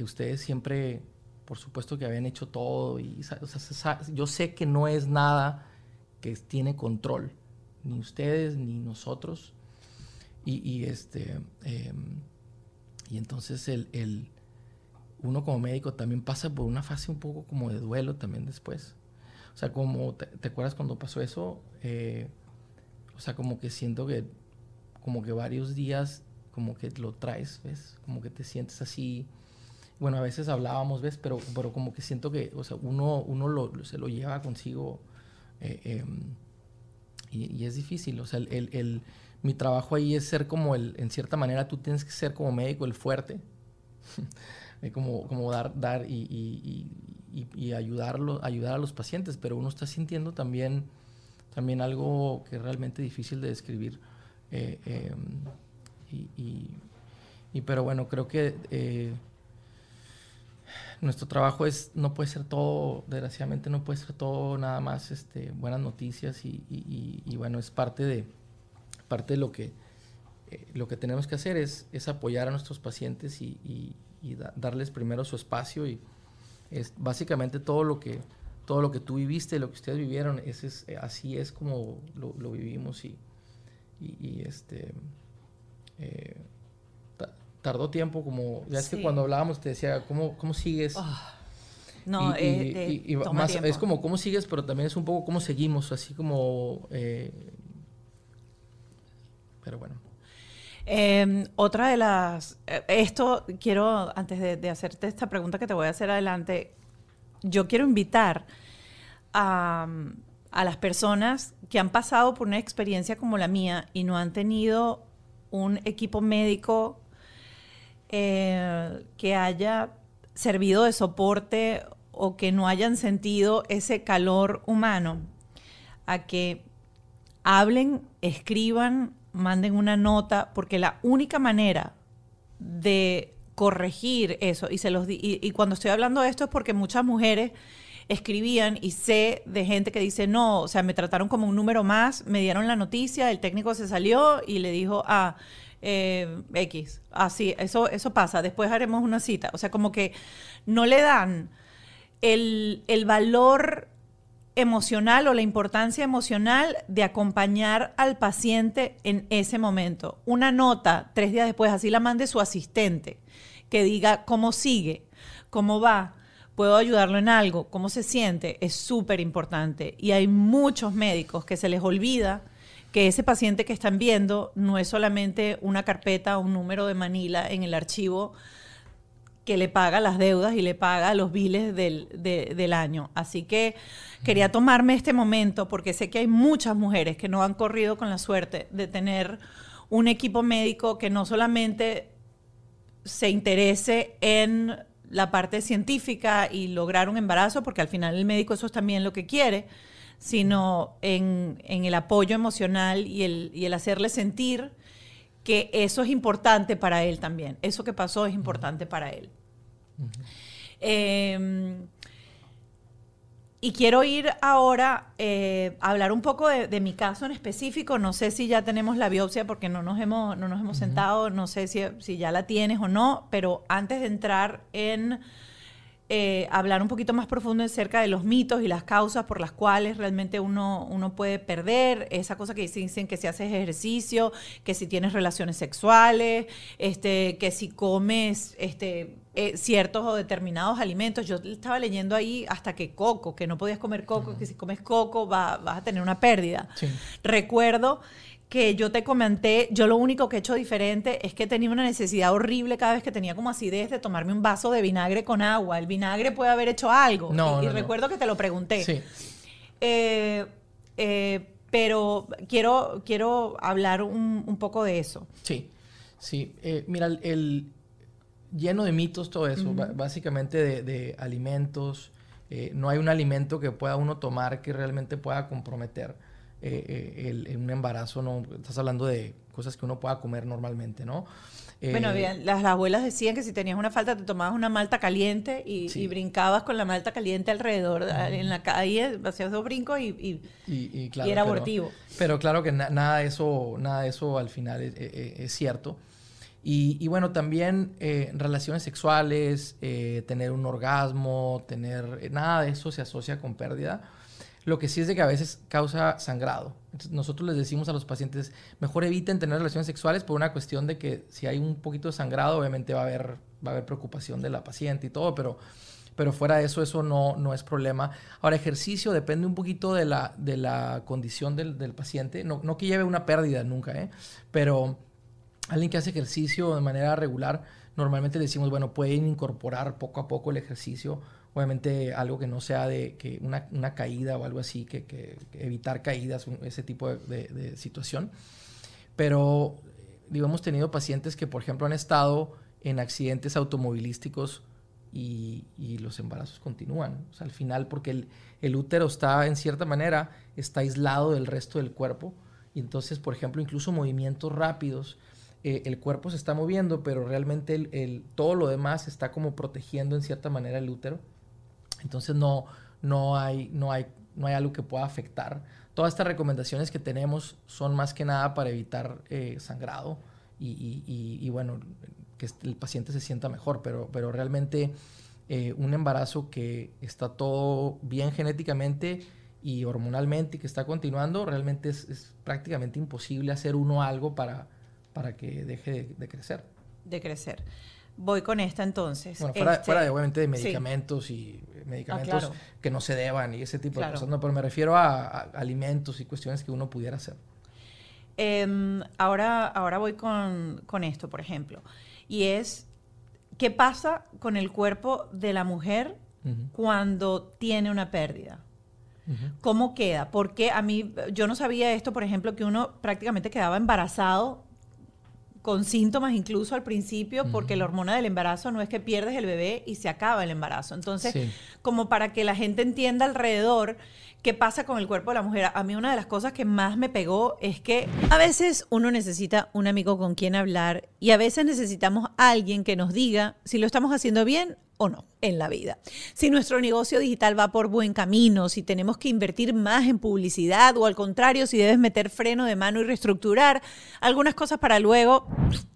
[SPEAKER 2] ustedes siempre, por supuesto que habían hecho todo y, yo sé que no es nada que tiene control, ni ustedes ni nosotros y, este, em, y entonces el, el, uno como médico también pasa por una fase un poco como de duelo también después. O sea, como, ¿te, acuerdas cuando pasó eso? Eh, o sea, como que siento que, como que varios días, como que lo traes, ¿ves? Como que te sientes así. Bueno, a veces hablábamos, ¿ves? Pero, pero como que siento que, o sea, uno, uno lo, se lo lleva consigo eh, em, y, y, es difícil. O sea, el, el mi trabajo ahí es ser como el, en cierta manera tú tienes que ser como médico el fuerte, [laughs] como, como dar, dar y, y, y, ayudarlo, ayudar a los pacientes, pero uno está sintiendo también, también algo que es realmente difícil de describir. Eh, em, y, pero bueno, creo que eh, nuestro trabajo es, no puede ser todo, desgraciadamente no puede ser todo nada más este, buenas noticias y, bueno, es parte de parte de lo que eh, lo que tenemos que hacer es, es apoyar a nuestros pacientes y, darles primero su espacio y es básicamente todo lo que todo lo que tú viviste, lo que ustedes vivieron, es, eh, así es como lo, vivimos y, y, este eh, tardó tiempo como ya es que cuando hablábamos te decía cómo, cómo sigues
[SPEAKER 1] ah. no y, más,
[SPEAKER 2] es como cómo sigues pero también es un poco cómo seguimos así como pero bueno.
[SPEAKER 1] Em, otra de las, eh, esto quiero, antes de, hacerte esta pregunta que te voy a hacer adelante, yo quiero invitar a, las personas que han pasado por una experiencia como la mía y no han tenido un equipo médico eh, que haya servido de soporte o que no hayan sentido ese calor humano, a que hablen, escriban manden una nota, porque la única manera de corregir eso, y, se los y, cuando estoy hablando de esto es porque muchas mujeres escribían y sé de gente que dice, no, o sea, me trataron como un número más, me dieron la noticia, el técnico se salió y le dijo, ah, eh, X, así, eso, eso pasa, después haremos una cita. O sea, como que no le dan el, el valor emocional o la importancia emocional de acompañar al paciente en ese momento. Una nota tres días después, así la mande su asistente, que diga cómo sigue, cómo va, puedo ayudarlo en algo, cómo se siente, es súper importante. Y hay muchos médicos que se les olvida que ese paciente que están viendo no es solamente una carpeta o un número de Manila en el archivo que le paga las deudas y le paga los biles del, del año. Así que quería tomarme este momento porque sé que hay muchas mujeres que no han corrido con la suerte de tener un equipo médico que no solamente se interese en la parte científica y lograr un embarazo, porque al final el médico eso es también lo que quiere, sino en, el apoyo emocional y el, y el hacerle sentir que eso es importante para él también. Eso que pasó es importante para él. Em, y quiero ir ahora eh, a hablar un poco de, mi caso en específico. No sé si ya tenemos la biopsia porque no nos hemos, no nos hemos sentado, no sé si, si ya la tienes o no, pero antes de entrar en eh, hablar un poquito más profundo acerca de los mitos y las causas por las cuales realmente uno, uno puede perder, esa cosa que dicen que si haces ejercicio, que si tienes relaciones sexuales, este, que si comes este, eh, ciertos o determinados alimentos. Yo estaba leyendo ahí hasta que coco, que no podías comer coco, que si comes coco vas a tener una pérdida. Recuerdo que yo te comenté, yo lo único que he hecho diferente es que tenía una necesidad horrible cada vez que tenía como acidez de tomarme un vaso de vinagre con agua. El vinagre puede haber hecho algo.
[SPEAKER 2] No,
[SPEAKER 1] y, recuerdo que te lo pregunté. Sí. Eh, eh, pero quiero, quiero hablar un, poco de eso.
[SPEAKER 2] Sí, sí. Eh, mira, el, lleno de mitos todo eso, básicamente de, de alimentos. no hay un alimento que pueda uno tomar que realmente pueda comprometer eh, el, un embarazo, no estás hablando de cosas que uno pueda comer normalmente, ¿no?
[SPEAKER 1] bueno, eh, bien, las, abuelas decían que si tenías una falta te tomabas una malta caliente y, brincabas con la malta caliente alrededor en la calle, hacías dos brincos y, y, era abortivo.
[SPEAKER 2] Pero claro que nada, de eso, nada de eso al final es, cierto. Y, bueno, también eh, relaciones sexuales, tener un orgasmo, tener... nada de eso se asocia con pérdida. Lo que sí es de que a veces causa sangrado. nosotros les decimos a los pacientes, mejor eviten tener relaciones sexuales por una cuestión de que si hay un poquito de sangrado, obviamente va a haber, va a haber preocupación de la paciente y todo, pero, pero fuera de eso, eso no, no es problema. Ahora, ejercicio depende un poquito de la, de la condición del, del paciente. No, no, que lleve una pérdida nunca, ¿eh? pero alguien que hace ejercicio de manera regular, normalmente le decimos, bueno, pueden incorporar poco a poco el ejercicio Obviamente algo que no sea de que una, una caída o algo así, que, que, evitar caídas, ese tipo de, situación. Pero, digo, hemos tenido pacientes que, por ejemplo, han estado en accidentes automovilísticos y, y los embarazos continúan. Al final, porque el, el, útero está, en cierta manera, está aislado del resto del cuerpo. Y entonces, por ejemplo, incluso movimientos rápidos, eh, el cuerpo se está moviendo, pero realmente el, el, todo lo demás está como protegiendo en cierta manera el útero. Entonces no, no, hay, no, hay, no hay algo que pueda afectar. Todas estas recomendaciones que tenemos son más que nada para evitar eh, sangrado y, bueno, que el paciente se sienta mejor, pero, pero realmente eh, un embarazo que está todo bien genéticamente y hormonalmente y que está continuando, realmente es, prácticamente imposible hacer uno algo para, para que deje de, crecer.
[SPEAKER 1] De crecer. Voy con esta entonces.
[SPEAKER 2] Bueno, fuera, este, fuera de, obviamente de medicamentos y medicamentos ah, que no se deban y ese tipo de cosas, no, pero me refiero a, alimentos y cuestiones que uno pudiera hacer.
[SPEAKER 1] Em, ahora, ahora voy con, con esto, por ejemplo, y es, ¿qué pasa con el cuerpo de la mujer cuando tiene una pérdida? ¿Cómo queda? Porque a mí, yo no sabía esto, por ejemplo, que uno prácticamente quedaba embarazado con síntomas incluso al principio, porque la hormona del embarazo no es que pierdes el bebé y se acaba el embarazo. Entonces, como para que la gente entienda alrededor qué pasa con el cuerpo de la mujer, a mí una de las cosas que más me pegó es que a veces uno necesita un amigo con quien hablar y a veces necesitamos a alguien que nos diga si lo estamos haciendo bien o no en la vida. Si nuestro negocio digital va por buen camino, si tenemos que invertir más en publicidad o al contrario, si debes meter freno de mano y reestructurar algunas cosas para luego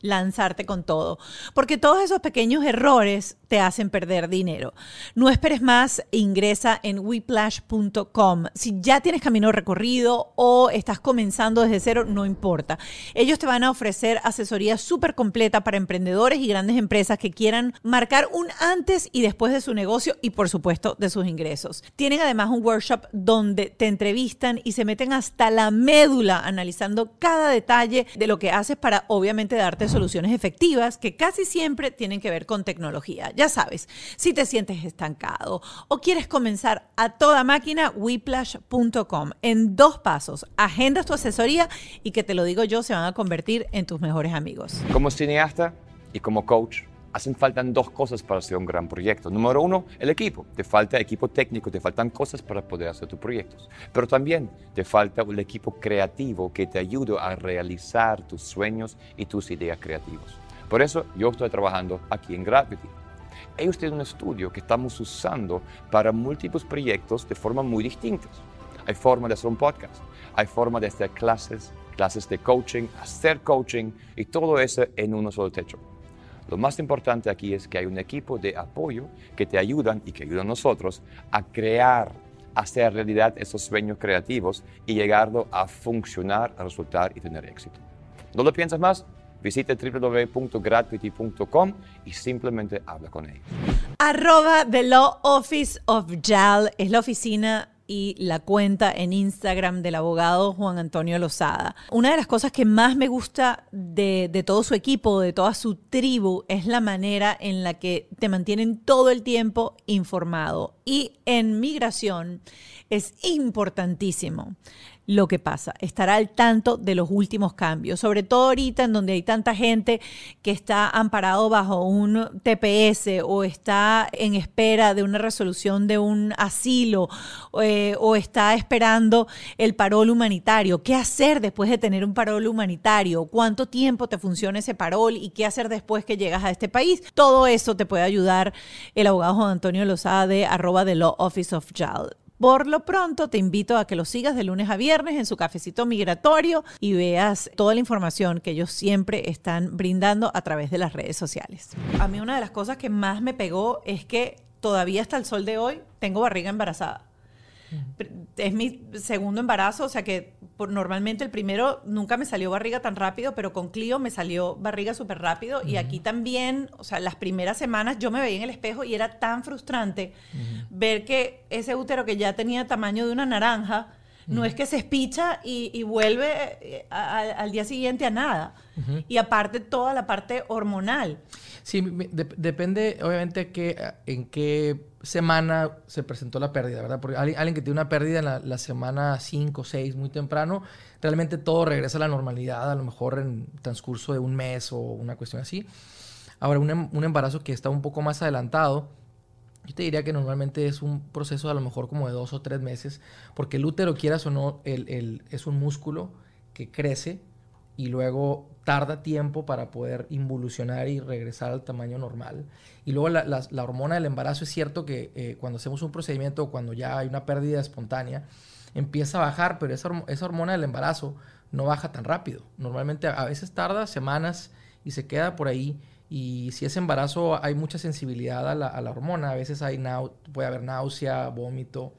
[SPEAKER 1] lanzarte con todo. Porque todos esos pequeños errores te hacen perder dinero. No esperes más, ingresa en weplash.com. Si ya tienes camino recorrido o estás comenzando desde cero, no importa. Ellos te van a ofrecer asesoría súper completa para emprendedores y grandes empresas que quieran marcar un antes y después de su negocio y por supuesto de sus ingresos. Tienen además un workshop donde te entrevistan y se meten hasta la médula analizando cada detalle de lo que haces para obviamente darte soluciones efectivas que casi siempre tienen que ver con tecnología. Ya sabes, si te sientes estancado o quieres comenzar a toda máquina, whiplash.com. En dos pasos, agendas tu asesoría y que te lo digo yo, se van a convertir en tus mejores amigos.
[SPEAKER 3] Como cineasta y como coach, hacen falta dos cosas para hacer un gran proyecto. Número uno, el equipo. Te falta equipo técnico, te faltan cosas para poder hacer tus proyectos. Pero también te falta un equipo creativo que te ayude a realizar tus sueños y tus ideas creativas. Por eso yo estoy trabajando aquí en Gravity. Ellos tienen un estudio que estamos usando para múltiples proyectos de forma muy distintas. Hay forma de hacer un podcast, hay forma de hacer clases, clases de coaching, hacer coaching y todo eso en un solo techo. Lo más importante aquí es que hay un equipo de apoyo que te ayudan y que ayudan a nosotros a crear, a hacer realidad esos sueños creativos y llegarlo a funcionar, a resultar y tener éxito. ¿No lo piensas más? Visite www.gratuity.com y simplemente habla con ellos.
[SPEAKER 1] Arroba The Law Office of JAL es la oficina y la cuenta en Instagram del abogado Juan Antonio Lozada. Una de las cosas que más me gusta de, de, todo su equipo, de toda su tribu, es la manera en la que te mantienen todo el tiempo informado. Y en migración es importantísimo lo que pasa, estar al tanto de los últimos cambios, sobre todo ahorita en donde hay tanta gente que está amparado bajo un TPS o está en espera de una resolución de un asilo eh, o está esperando el parol humanitario. ¿Qué hacer después de tener un parol humanitario? ¿Cuánto tiempo te funciona ese parol y qué hacer después que llegas a este país? Todo eso te puede ayudar el abogado Juan Antonio Lozada de arroba de Law Office of JAL. Por lo pronto, te invito a que lo sigas de lunes a viernes en su cafecito migratorio y veas toda la información que ellos siempre están brindando a través de las redes sociales. A mí una de las cosas que más me pegó es que todavía hasta el sol de hoy tengo barriga embarazada. Es mi segundo embarazo, o sea que normalmente el primero nunca me salió barriga tan rápido, pero con Clio me salió barriga súper rápido. Y aquí también, o sea, las primeras semanas yo me veía en el espejo y era tan frustrante ver que ese útero que ya tenía tamaño de una naranja, no es que se espicha y, vuelve eh, al día siguiente a nada. Y aparte toda la parte hormonal.
[SPEAKER 2] Sí, depende obviamente que, en qué semana se presentó la pérdida, ¿verdad? Porque alguien, que tiene una pérdida en la, semana 5 o 6, muy temprano, realmente todo regresa a la normalidad, a lo mejor en transcurso de un mes o una cuestión así. Ahora, un, em, un embarazo que está un poco más adelantado, yo te diría que normalmente es un proceso a lo mejor como de dos o tres meses, porque el útero, quieras o no, es un músculo que crece y luego tarda tiempo para poder involucionar y regresar al tamaño normal. Y luego la, hormona del embarazo es cierto que eh, cuando hacemos un procedimiento, cuando ya hay una pérdida espontánea, empieza a bajar, pero esa, esa hormona del embarazo no baja tan rápido. Normalmente a veces tarda semanas y se queda por ahí. Y si es embarazo, hay mucha sensibilidad a la, hormona. A veces hay puede haber náusea, vómito.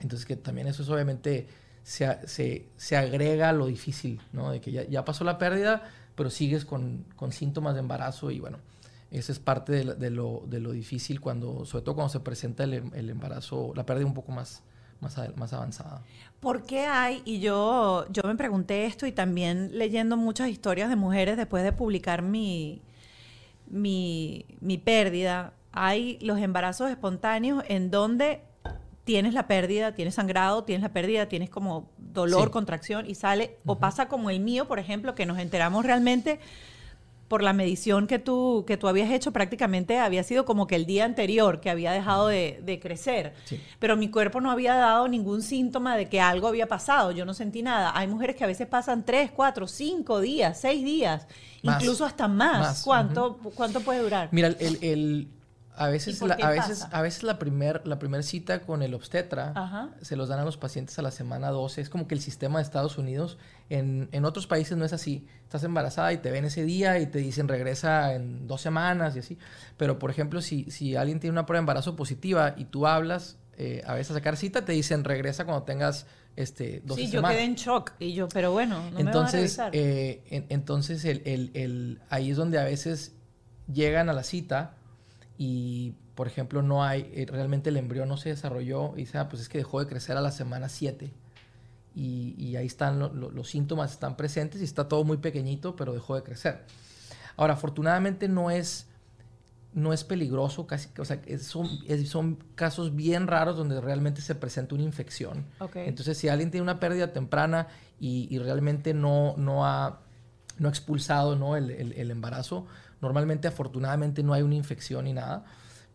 [SPEAKER 2] Entonces, que también eso es obviamente se, se, agrega lo difícil, ¿no? De que ya, pasó la pérdida, pero sigues con, con, síntomas de embarazo y bueno, esa es parte de, lo, de, lo, difícil cuando, sobre todo cuando se presenta el, el embarazo, la pérdida un poco más, más, más avanzada.
[SPEAKER 1] ¿Por qué hay, y yo, yo me pregunté esto y también leyendo muchas historias de mujeres después de publicar mi, mi, mi pérdida, hay los embarazos espontáneos en donde tienes la pérdida, tienes sangrado, tienes la pérdida, tienes como dolor, contracción y sale, o pasa como el mío, por ejemplo, que nos enteramos realmente por la medición que tú, que tú habías hecho, prácticamente había sido como que el día anterior que había dejado de, crecer. Pero mi cuerpo no había dado ningún síntoma de que algo había pasado. Yo no sentí nada. Hay mujeres que a veces pasan tres, cuatro, cinco días, seis días, incluso hasta más. ¿Cuánto, ¿Cuánto puede durar?
[SPEAKER 2] Mira, el a veces, la, a veces, a veces la primer, la primer cita con el obstetra se los dan a los pacientes a la semana 12. Es como que el sistema de Estados Unidos, en, en, otros países no es así. Estás embarazada y te ven ese día y te dicen regresa en dos semanas y así. Pero, por ejemplo, si, si alguien tiene una prueba de embarazo positiva y tú hablas, eh, a veces a sacar cita, te dicen regresa cuando tengas este,
[SPEAKER 1] sí, yo quedé en shock y yo, pero bueno, no
[SPEAKER 2] entonces,
[SPEAKER 1] me a
[SPEAKER 2] eh, entonces el, el, el, ahí es donde a veces llegan a la cita y, por ejemplo, no hay, eh, realmente el embrión no se desarrolló y dice, ah, pues es que dejó de crecer a la semana 7. Y, y, ahí están los síntomas, están presentes y está todo muy pequeñito, pero dejó de crecer. Ahora, afortunadamente no es, no es peligroso, casi, o sea, son, son casos bien raros donde realmente se presenta una infección. Entonces, si alguien tiene una pérdida temprana y, y realmente no, no, ha, no ha expulsado ¿no? El, el, el embarazo, Normalmente, afortunadamente, no hay una infección ni nada,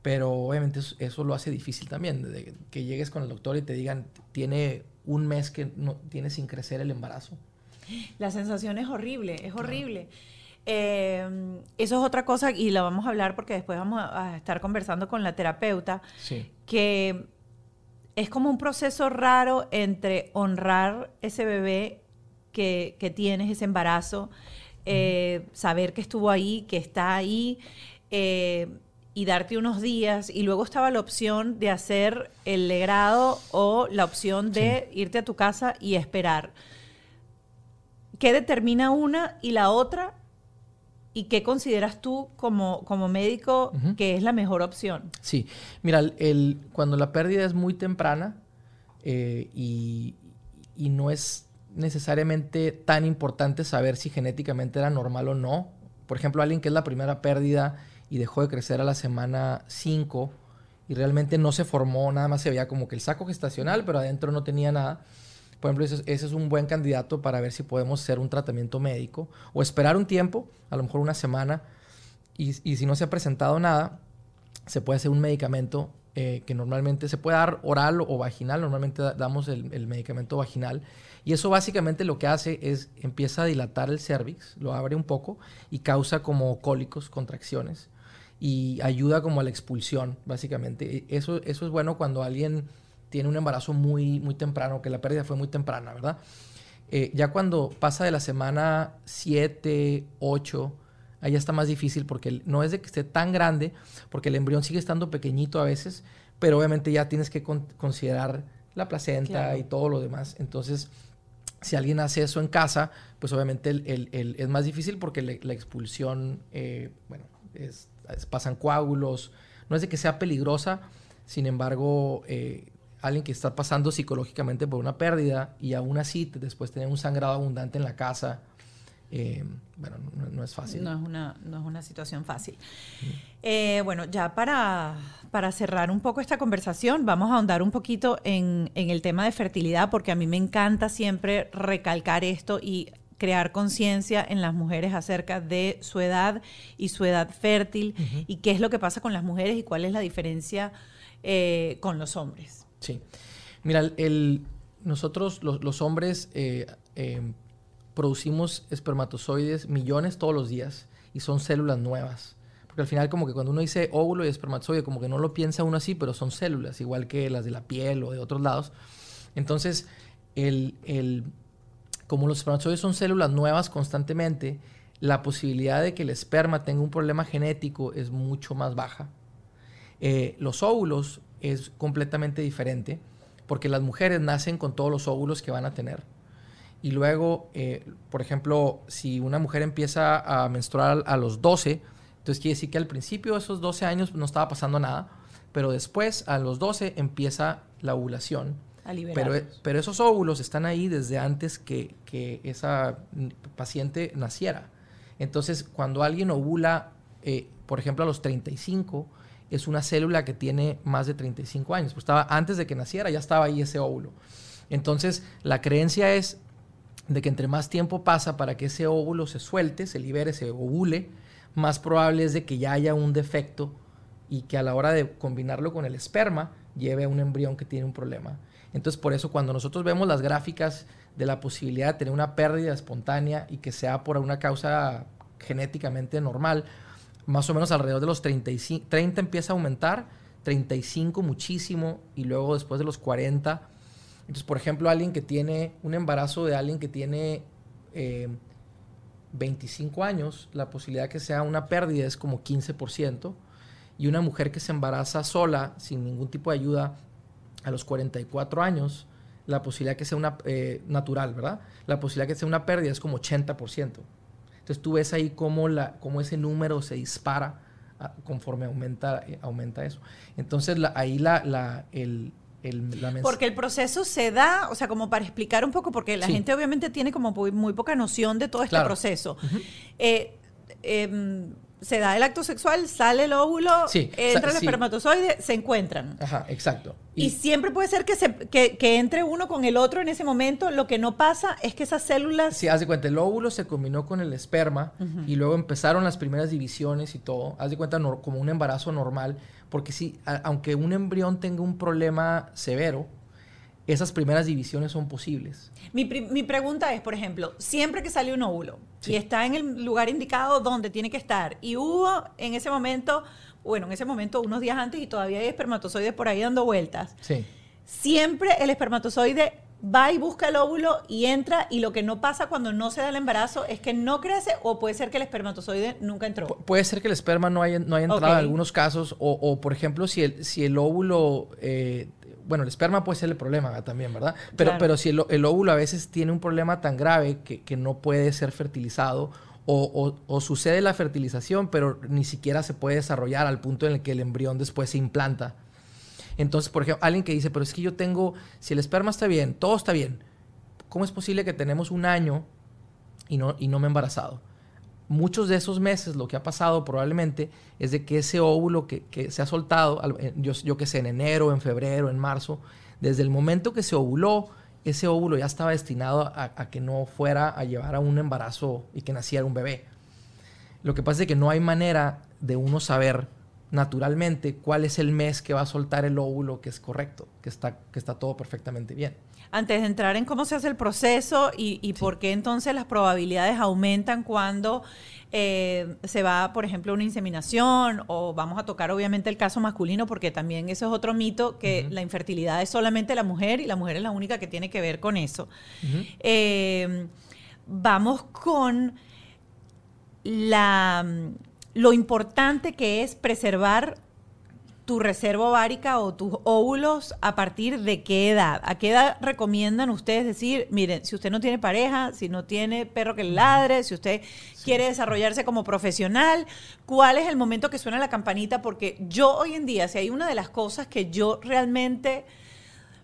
[SPEAKER 2] pero obviamente eso, lo hace difícil también, que llegues con el doctor y te digan, tiene un mes que no tiene sin crecer el embarazo.
[SPEAKER 1] La sensación es horrible, es horrible. Eh, eso es otra cosa y la vamos a hablar porque después vamos a, estar conversando con la terapeuta, que es como un proceso raro entre honrar ese bebé que, que tienes, ese embarazo, eh, saber que estuvo ahí, que está ahí. Eh, y darte unos días y luego estaba la opción de hacer el legrado o la opción de irte a tu casa y esperar. ¿Qué determina una y la otra? ¿Y qué consideras tú como, como médico que es la mejor opción?
[SPEAKER 2] Sí, mira, el, cuando la pérdida es muy temprana eh, y, y, no es necesariamente tan importante saber si genéticamente era normal o no. Por ejemplo, alguien que es la primera pérdida y dejó de crecer a la semana 5 y realmente no se formó, nada más se veía como que el saco gestacional, pero adentro no tenía nada. Por ejemplo, ese, es un buen candidato para ver si podemos hacer un tratamiento médico o esperar un tiempo, a lo mejor una semana, y, si no se ha presentado nada, se puede hacer un medicamento eh, que normalmente se puede dar oral o vaginal, normalmente damos el, el medicamento vaginal y eso básicamente lo que hace es empieza a dilatar el cervix, lo abre un poco y causa como cólicos, contracciones y ayuda como a la expulsión, básicamente. E, eso, eso es bueno cuando alguien tiene un embarazo muy, muy temprano, que la pérdida fue muy temprana, ¿verdad? Eh, ya cuando pasa de la semana 7, 8, ahí ya está más difícil porque no es de que esté tan grande, porque el embrión sigue estando pequeñito a veces, pero obviamente ya tienes que considerar la placenta y todo lo demás. Entonces, si alguien hace eso en casa, pues obviamente el, es más difícil porque la expulsión, eh, bueno, pasan coágulos. No es de que sea peligrosa, sin embargo, eh, alguien que está pasando psicológicamente por una pérdida y aún así después tener un sangrado abundante en la casa, eh, bueno, no, es fácil.
[SPEAKER 1] No es una, no es una situación fácil. Eh, bueno, ya para, para, cerrar un poco esta conversación, vamos a ahondar un poquito en, en, el tema de fertilidad, porque a mí me encanta siempre recalcar esto y crear conciencia en las mujeres acerca de su edad y su edad fértil y qué es lo que pasa con las mujeres y cuál es la diferencia eh, con los hombres.
[SPEAKER 2] Sí. Mira, el, nosotros los, los hombres producimos espermatozoides millones todos los días y son células nuevas. Porque al final como que cuando uno dice óvulo y espermatozoide, como que no lo piensa uno así, pero son células, igual que las de la piel o de otros lados. Entonces, el, como los espermatozoides son células nuevas constantemente, la posibilidad de que el esperma tenga un problema genético es mucho más baja. Eh, los óvulos es completamente diferente porque las mujeres nacen con todos los óvulos que van a tener. Y luego, eh, por ejemplo, si una mujer empieza a menstruar a los 12, entonces quiere decir que al principio de esos 12 años no estaba pasando nada, pero después a los 12 empieza la ovulación. pero, pero, esos óvulos están ahí desde antes que, que esa paciente naciera. Entonces, cuando alguien ovula, eh, por ejemplo, a los 35, es una célula que tiene más de 35 años. Pues estaba antes de que naciera, ya estaba ahí ese óvulo. Entonces, la creencia es de que entre más tiempo pasa para que ese óvulo se suelte, se libere, se ovule, más probable es de que ya haya un defecto y que a la hora de combinarlo con el esperma lleve a un embrión que tiene un problema. Entonces, por eso cuando nosotros vemos las gráficas de la posibilidad de tener una pérdida espontánea y que sea por una causa genéticamente normal, más o menos alrededor de los 35, 30 empieza a aumentar, 35 muchísimo y luego después de los 40. Entonces, por ejemplo, alguien que tiene un embarazo de alguien que tiene 25 eh, años, la posibilidad que sea una pérdida es como 15%. Y una mujer que se embaraza sola, sin ningún tipo de ayuda, a los 44 años, la posibilidad que sea una eh, natural, ¿verdad? La posibilidad que sea una pérdida es como 80%. Entonces tú ves ahí cómo, la, cómo ese número se dispara ah, conforme aumenta, eh, aumenta eso. Entonces ahí la, la, el,
[SPEAKER 1] porque el proceso se da, o sea, como para explicar un poco, porque la gente obviamente tiene como muy, poca noción de todo este proceso se da el acto sexual, sale el óvulo, entra el espermatozoide, se encuentran.
[SPEAKER 2] Ajá, exacto.
[SPEAKER 1] Y, siempre puede ser que, se, que, entre uno con el otro en ese momento. Lo que no pasa es que esas células...
[SPEAKER 2] Sí, haz de cuenta, el óvulo se combinó con el esperma y luego empezaron las primeras divisiones y todo. Haz de cuenta como un embarazo normal, porque si, aunque un embrión tenga un problema severo, esas primeras divisiones son posibles.
[SPEAKER 1] Mi, pregunta es, por ejemplo, siempre que sale un óvulo y está en el lugar indicado donde tiene que estar y hubo en ese momento, bueno, en ese momento unos días antes y todavía hay espermatozoides por ahí dando vueltas,
[SPEAKER 2] sí.
[SPEAKER 1] siempre el espermatozoide va y busca el óvulo y entra y lo que no pasa cuando no se da el embarazo es que no crece o puede ser que el espermatozoide nunca entró.
[SPEAKER 2] puede ser que el esperma no haya, no haya entrado en algunos casos o, por ejemplo si el, si el óvulo eh, bueno, el esperma puede ser el problema también, ¿verdad? Pero, pero si el, óvulo a veces tiene un problema tan grave que, no puede ser fertilizado o, sucede la fertilización, pero ni siquiera se puede desarrollar al punto en el que el embrión después se implanta. Entonces, por ejemplo, alguien que dice, pero es que yo tengo, si el esperma está bien, todo está bien, ¿cómo es posible que tenemos un año y no, y no me he embarazado? muchos de esos meses lo que ha pasado probablemente es de que ese óvulo que, se ha soltado, yo, yo que sé, en enero, en febrero, en marzo, desde el momento que se ovuló, ese óvulo ya estaba destinado a, que no fuera a llevar a un embarazo y que naciera un bebé. Lo que pasa es que no hay manera de uno saber naturalmente cuál es el mes que va a soltar el óvulo que es correcto, que está, que está todo perfectamente bien.
[SPEAKER 1] Antes de entrar en cómo se hace el proceso y, por qué entonces las probabilidades aumentan cuando eh, se va, por ejemplo, a una inseminación o vamos a tocar obviamente el caso masculino porque también eso es otro mito, que la infertilidad es solamente la mujer y la mujer es la única que tiene que ver con eso. Eh, vamos con la, lo importante que es preservar tu reserva ovárica o tus óvulos a partir de qué edad? ¿A qué edad recomiendan ustedes decir, miren, si usted no tiene pareja, si no tiene perro que le ladre, si usted quiere desarrollarse como profesional, cuál es el momento que suena la campanita? Porque yo hoy en día, si hay una de las cosas que yo realmente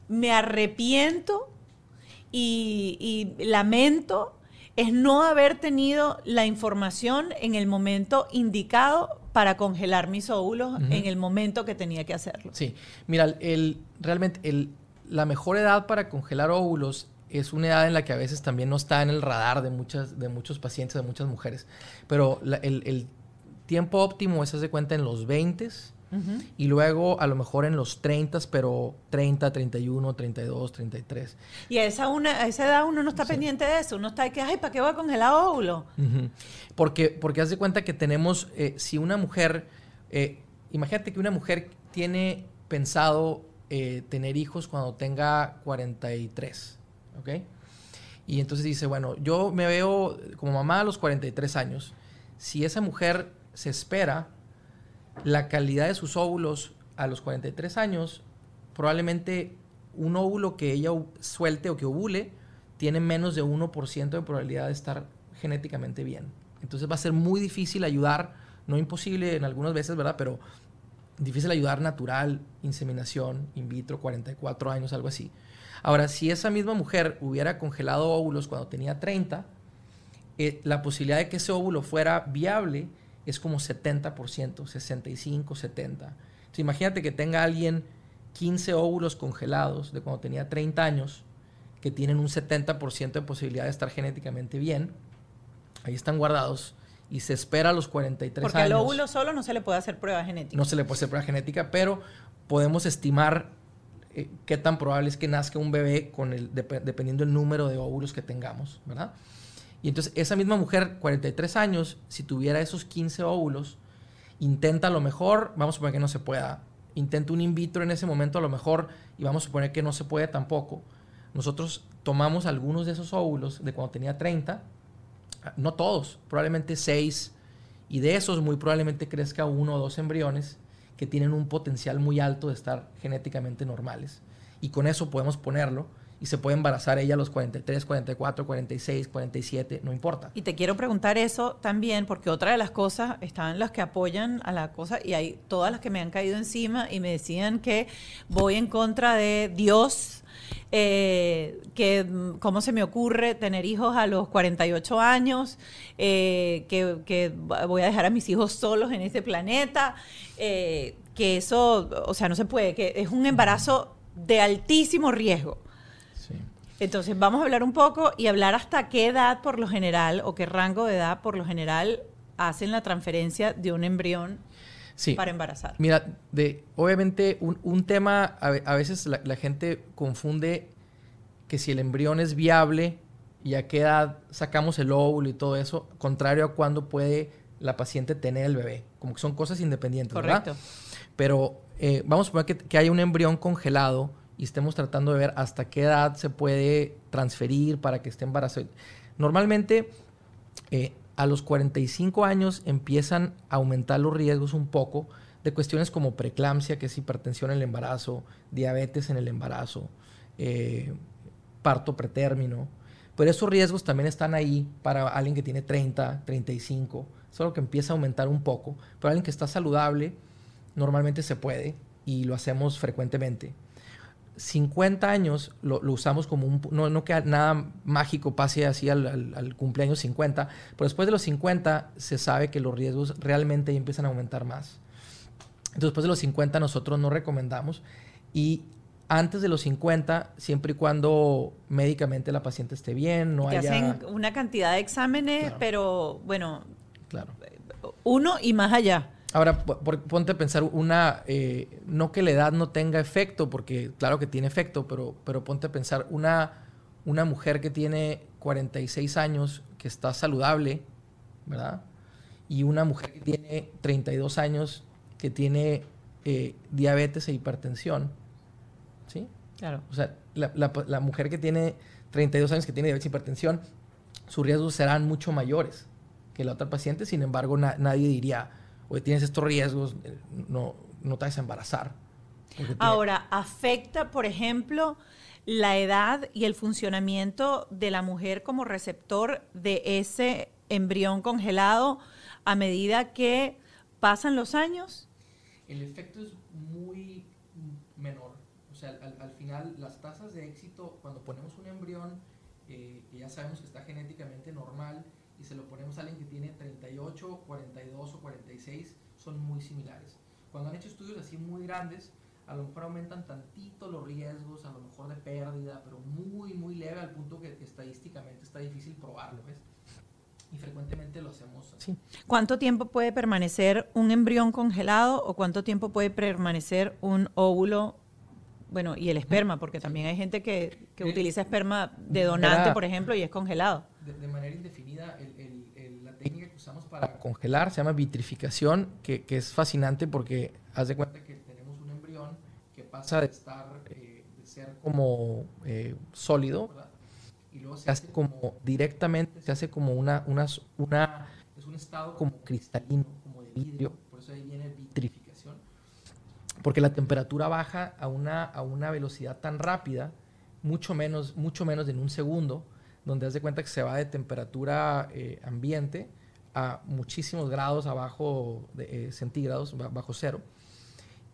[SPEAKER 1] me arrepiento y, y lamento, es no haber tenido la información en el momento indicado para congelar mis óvulos en el momento que tenía que hacerlo.
[SPEAKER 2] Sí, mira, el, realmente el, la mejor edad para congelar óvulos es una edad en la que a veces también no está en el radar de, muchas, de muchos pacientes, de muchas mujeres. Pero el, el, tiempo óptimo es, hace cuenta, en los 20 y luego a lo mejor en los 30, pero 30, 31, 32, 33.
[SPEAKER 1] Y a esa, una, esa edad uno no está pendiente de eso, uno está de que, ay, ¿para qué voy a congelar óvulo?
[SPEAKER 2] Porque, porque haz de cuenta que tenemos, eh, si una mujer, eh, imagínate que una mujer tiene pensado eh, tener hijos cuando tenga 43, ¿ok? Y entonces dice, bueno, yo me veo como mamá a los 43 años. Si esa mujer se espera, la calidad de sus óvulos a los 43 años, probablemente un óvulo que ella suelte o que ovule tiene menos de 1% de probabilidad de estar genéticamente bien. Entonces va a ser muy difícil ayudar, no imposible en algunas veces, ¿verdad? Pero difícil ayudar natural, inseminación, in vitro, 44 años, algo así. Ahora, si esa misma mujer hubiera congelado óvulos cuando tenía 30, eh, la posibilidad de que ese óvulo fuera viable es como 70%, 65, 70. Entonces, imagínate que tenga alguien 15 óvulos congelados de cuando tenía 30 años, que tienen un 70% de posibilidad de estar genéticamente bien. Ahí están guardados y se espera a los 43
[SPEAKER 1] Porque
[SPEAKER 2] años.
[SPEAKER 1] Porque al óvulo solo no se le puede hacer prueba genética.
[SPEAKER 2] No se le puede hacer prueba genética, pero podemos estimar eh, qué tan probable es que nazca un bebé con el, dependiendo del número de óvulos que tengamos, ¿verdad? Y entonces esa misma mujer, 43 años, si tuviera esos 15 óvulos, intenta a lo mejor, vamos a suponer que no se pueda, intenta un in vitro en ese momento a lo mejor y vamos a suponer que no se puede tampoco. Nosotros tomamos algunos de esos óvulos de cuando tenía 30, no todos, probablemente 6, y de esos muy probablemente crezca uno o dos embriones que tienen un potencial muy alto de estar genéticamente normales. Y con eso podemos ponerlo y se puede embarazar ella a los 43, 44, 46, 47, no importa.
[SPEAKER 1] Y te quiero preguntar eso también, porque otra de las cosas están las que apoyan a la cosa, y hay todas las que me han caído encima y me decían que voy en contra de Dios. Eh, que mm, cómo se me ocurre tener hijos a los 48 años, eh, que, voy a dejar a mis hijos solos en este planeta, eh, que eso, o sea, no se puede, que es un embarazo de altísimo riesgo. Entonces vamos a hablar un poco y hablar hasta qué edad por lo general o qué rango de edad por lo general hacen la transferencia de un embrión para embarazar.
[SPEAKER 2] Mira, de, obviamente un, tema, a, veces la, gente confunde que si el embrión es viable y a qué edad sacamos el óvulo y todo eso, contrario a cuándo puede la paciente tener el bebé. Como que son cosas independientes, Correcto. Pero eh, vamos a suponer que, que haya un embrión congelado y estemos tratando de ver hasta qué edad se puede transferir para que esté embarazado. Normalmente, eh, a los 45 años empiezan a aumentar los riesgos un poco de cuestiones como preeclampsia, que es hipertensión en el embarazo, diabetes en el embarazo, eh, parto pretérmino. Pero esos riesgos también están ahí para alguien que tiene 30, 35, solo que empieza a aumentar un poco. Pero alguien que está saludable, normalmente se puede y lo hacemos frecuentemente. 50 años lo, usamos como un... No, no que nada mágico pase así al, cumpleaños 50, pero después de los 50 se sabe que los riesgos realmente empiezan a aumentar más. Entonces, después de los 50 nosotros no recomendamos y antes de los 50, siempre y cuando médicamente la paciente esté bien, no
[SPEAKER 1] Te
[SPEAKER 2] haya...
[SPEAKER 1] hacen una cantidad de exámenes, pero bueno, claro. uno y más allá.
[SPEAKER 2] Ahora, ponte a pensar una, eh, no que la edad no tenga efecto, porque claro que tiene efecto, pero, pero ponte a pensar una, una mujer que tiene 46 años, que está saludable, ¿verdad? Y una mujer que tiene 32 años, que tiene eh, diabetes e hipertensión, ¿sí?
[SPEAKER 1] Claro.
[SPEAKER 2] O sea, la, la, mujer que tiene 32 años, que tiene diabetes e hipertensión, sus riesgos serán mucho mayores que la otra paciente, sin embargo, nadie diría oye, tienes estos riesgos, eh, no, no te vas a embarazar.
[SPEAKER 1] Ahora, ¿afecta, por ejemplo, la edad y el funcionamiento de la mujer como receptor de ese embrión congelado a medida que pasan los años?
[SPEAKER 2] El efecto es muy menor. O sea, al, final las tasas de éxito, cuando ponemos un embrión, eh, que ya sabemos que está genéticamente normal, y se lo ponemos a alguien que tiene 38, 42 o 46, son muy similares. Cuando han hecho estudios así muy grandes, a lo mejor aumentan tantito los riesgos, a lo mejor de pérdida, pero muy, muy leve al punto que estadísticamente está difícil probarlo, ¿ves? Y frecuentemente lo hacemos así.
[SPEAKER 1] ¿Cuánto tiempo puede permanecer un embrión congelado o cuánto tiempo puede permanecer un óvulo bueno, y el esperma, porque también hay gente que, que utiliza esperma de donante, por ejemplo, y es congelado.
[SPEAKER 2] De, manera indefinida, usamos para congelar se llama vitrificación, que, que, es fascinante porque haz de cuenta que tenemos un embrión que pasa de estar, eh, de ser como eh, sólido, y luego se hace como directamente, se hace como una, una, una es un estado como cristalino, como de vidrio, por eso ahí viene vitrificación, porque la temperatura baja a una, a una velocidad tan rápida, mucho menos, mucho menos en un segundo, donde haz de cuenta que se va de temperatura eh, ambiente a muchísimos grados abajo de eh, centígrados, bajo cero.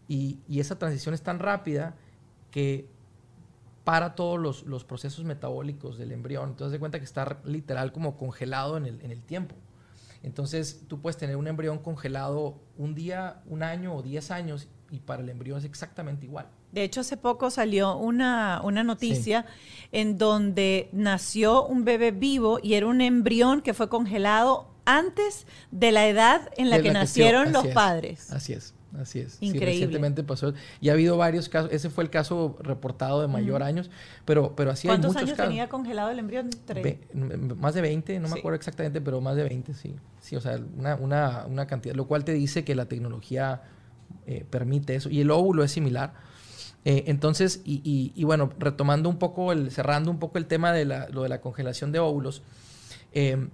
[SPEAKER 2] Y, y, esa transición es tan rápida que para todos los, los, procesos metabólicos del embrión. Entonces, de cuenta que está literal como congelado en el, en el tiempo. Entonces, tú puedes tener un embrión congelado un día, un año o diez años y para el embrión es exactamente igual.
[SPEAKER 1] De hecho, hace poco salió una, una noticia en donde nació un bebé vivo y era un embrión que fue congelado antes de la edad en la, que, nacieron los padres.
[SPEAKER 2] Así es. Así es.
[SPEAKER 1] Increíble.
[SPEAKER 2] recientemente pasó. Y ha habido varios casos. Ese fue el caso reportado de mayor años. Pero, pero así hay muchos
[SPEAKER 1] años tenía congelado el embrión?
[SPEAKER 2] más de 20, no me acuerdo exactamente, pero más de 20, sí. Sí, o sea, una, una, una cantidad. Lo cual te dice que la tecnología eh, permite eso. Y el óvulo es similar. Eh, entonces, y, y, bueno, retomando un poco, el, cerrando un poco el tema de la, lo de la congelación de óvulos. Eh,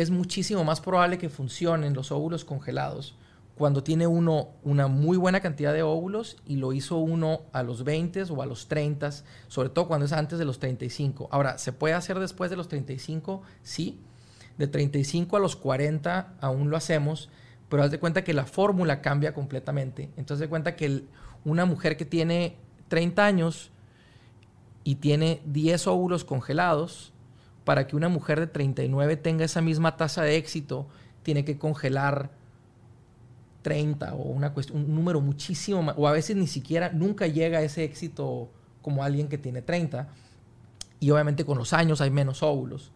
[SPEAKER 2] es muchísimo más probable que funcionen los óvulos congelados cuando tiene uno una muy buena cantidad de óvulos y lo hizo uno a los 20 o a los 30, sobre todo cuando es antes de los 35. Ahora, ¿se puede hacer después de los 35? Sí. De 35 a los 40 aún lo hacemos, pero haz de cuenta que la fórmula cambia completamente. Entonces, de cuenta que una mujer que tiene 30 años y tiene 10 óvulos congelados, para que una mujer de 39 tenga esa misma tasa de éxito, tiene que congelar 30 o un número muchísimo más, o a veces ni siquiera, nunca llega a ese éxito como alguien que tiene 30. Y obviamente con los años hay menos óvulos.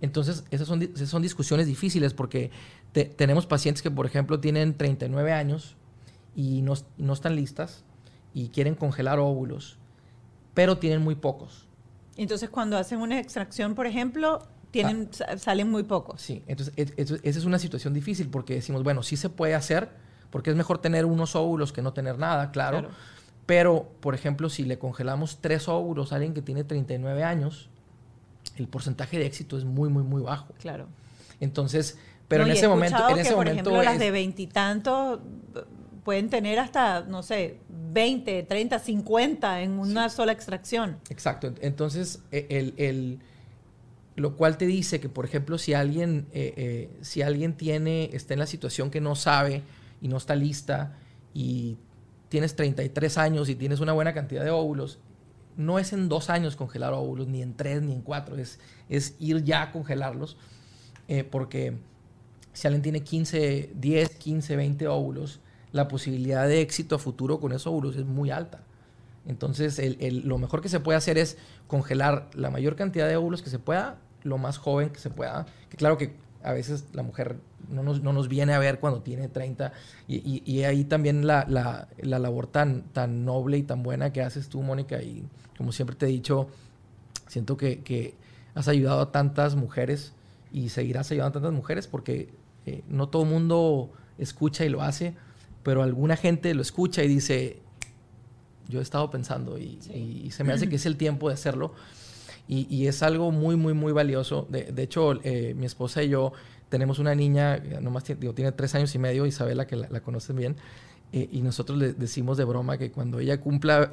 [SPEAKER 2] Entonces, esas son, son discusiones difíciles porque tenemos pacientes que, por ejemplo, tienen 39 años y no, no están listas y quieren congelar óvulos, pero tienen muy pocos.
[SPEAKER 1] Entonces, cuando hacen una extracción, por ejemplo, tienen, ah. salen muy pocos.
[SPEAKER 2] Sí, entonces esa es una situación difícil porque decimos, bueno, sí se puede hacer, porque es mejor tener unos óvulos que no tener nada, claro. Pero, por ejemplo, si le congelamos tres óvulos a alguien que tiene 39 años, el porcentaje de éxito es muy, muy, muy bajo.
[SPEAKER 1] Claro.
[SPEAKER 2] Entonces, pero en ese momento, en ese
[SPEAKER 1] por
[SPEAKER 2] momento
[SPEAKER 1] ejemplo, las de veintitantos pueden tener hasta, no sé, 20, 30, 50 en una sola extracción.
[SPEAKER 2] Exacto. Entonces, e, el, lo cual te dice que, por ejemplo, si alguien, eh, eh, si alguien tiene, está en la situación que no sabe y no está lista y tienes 33 años y tienes una buena cantidad de óvulos, no es en dos años congelar óvulos, ni en tres, ni en cuatro, es, es ir ya a congelarlos, eh, porque si alguien tiene 15, 10, 15, 20 óvulos, la posibilidad de éxito a futuro con esos óvulos es muy alta. Entonces, lo mejor que se puede hacer es congelar la mayor cantidad de óvulos que se pueda, lo más joven que se pueda. Que claro que a veces la mujer no nos, viene a ver cuando tiene 30. Y, ahí también la, labor tan, tan noble y tan buena que haces tú, Mónica. Y como siempre te he dicho, siento que, has ayudado a tantas mujeres y seguirás ayudando a tantas mujeres porque eh, no todo mundo escucha y lo hace pero alguna gente lo escucha y dice, yo he estado pensando y, se me hace que es el tiempo de hacerlo. Y, es algo muy, muy, muy valioso. De, hecho, eh, mi esposa y yo tenemos una niña, nomás digo, tiene tres años y medio, Isabela, que la, la conocen bien. Eh, y nosotros le decimos de broma que cuando ella cumpla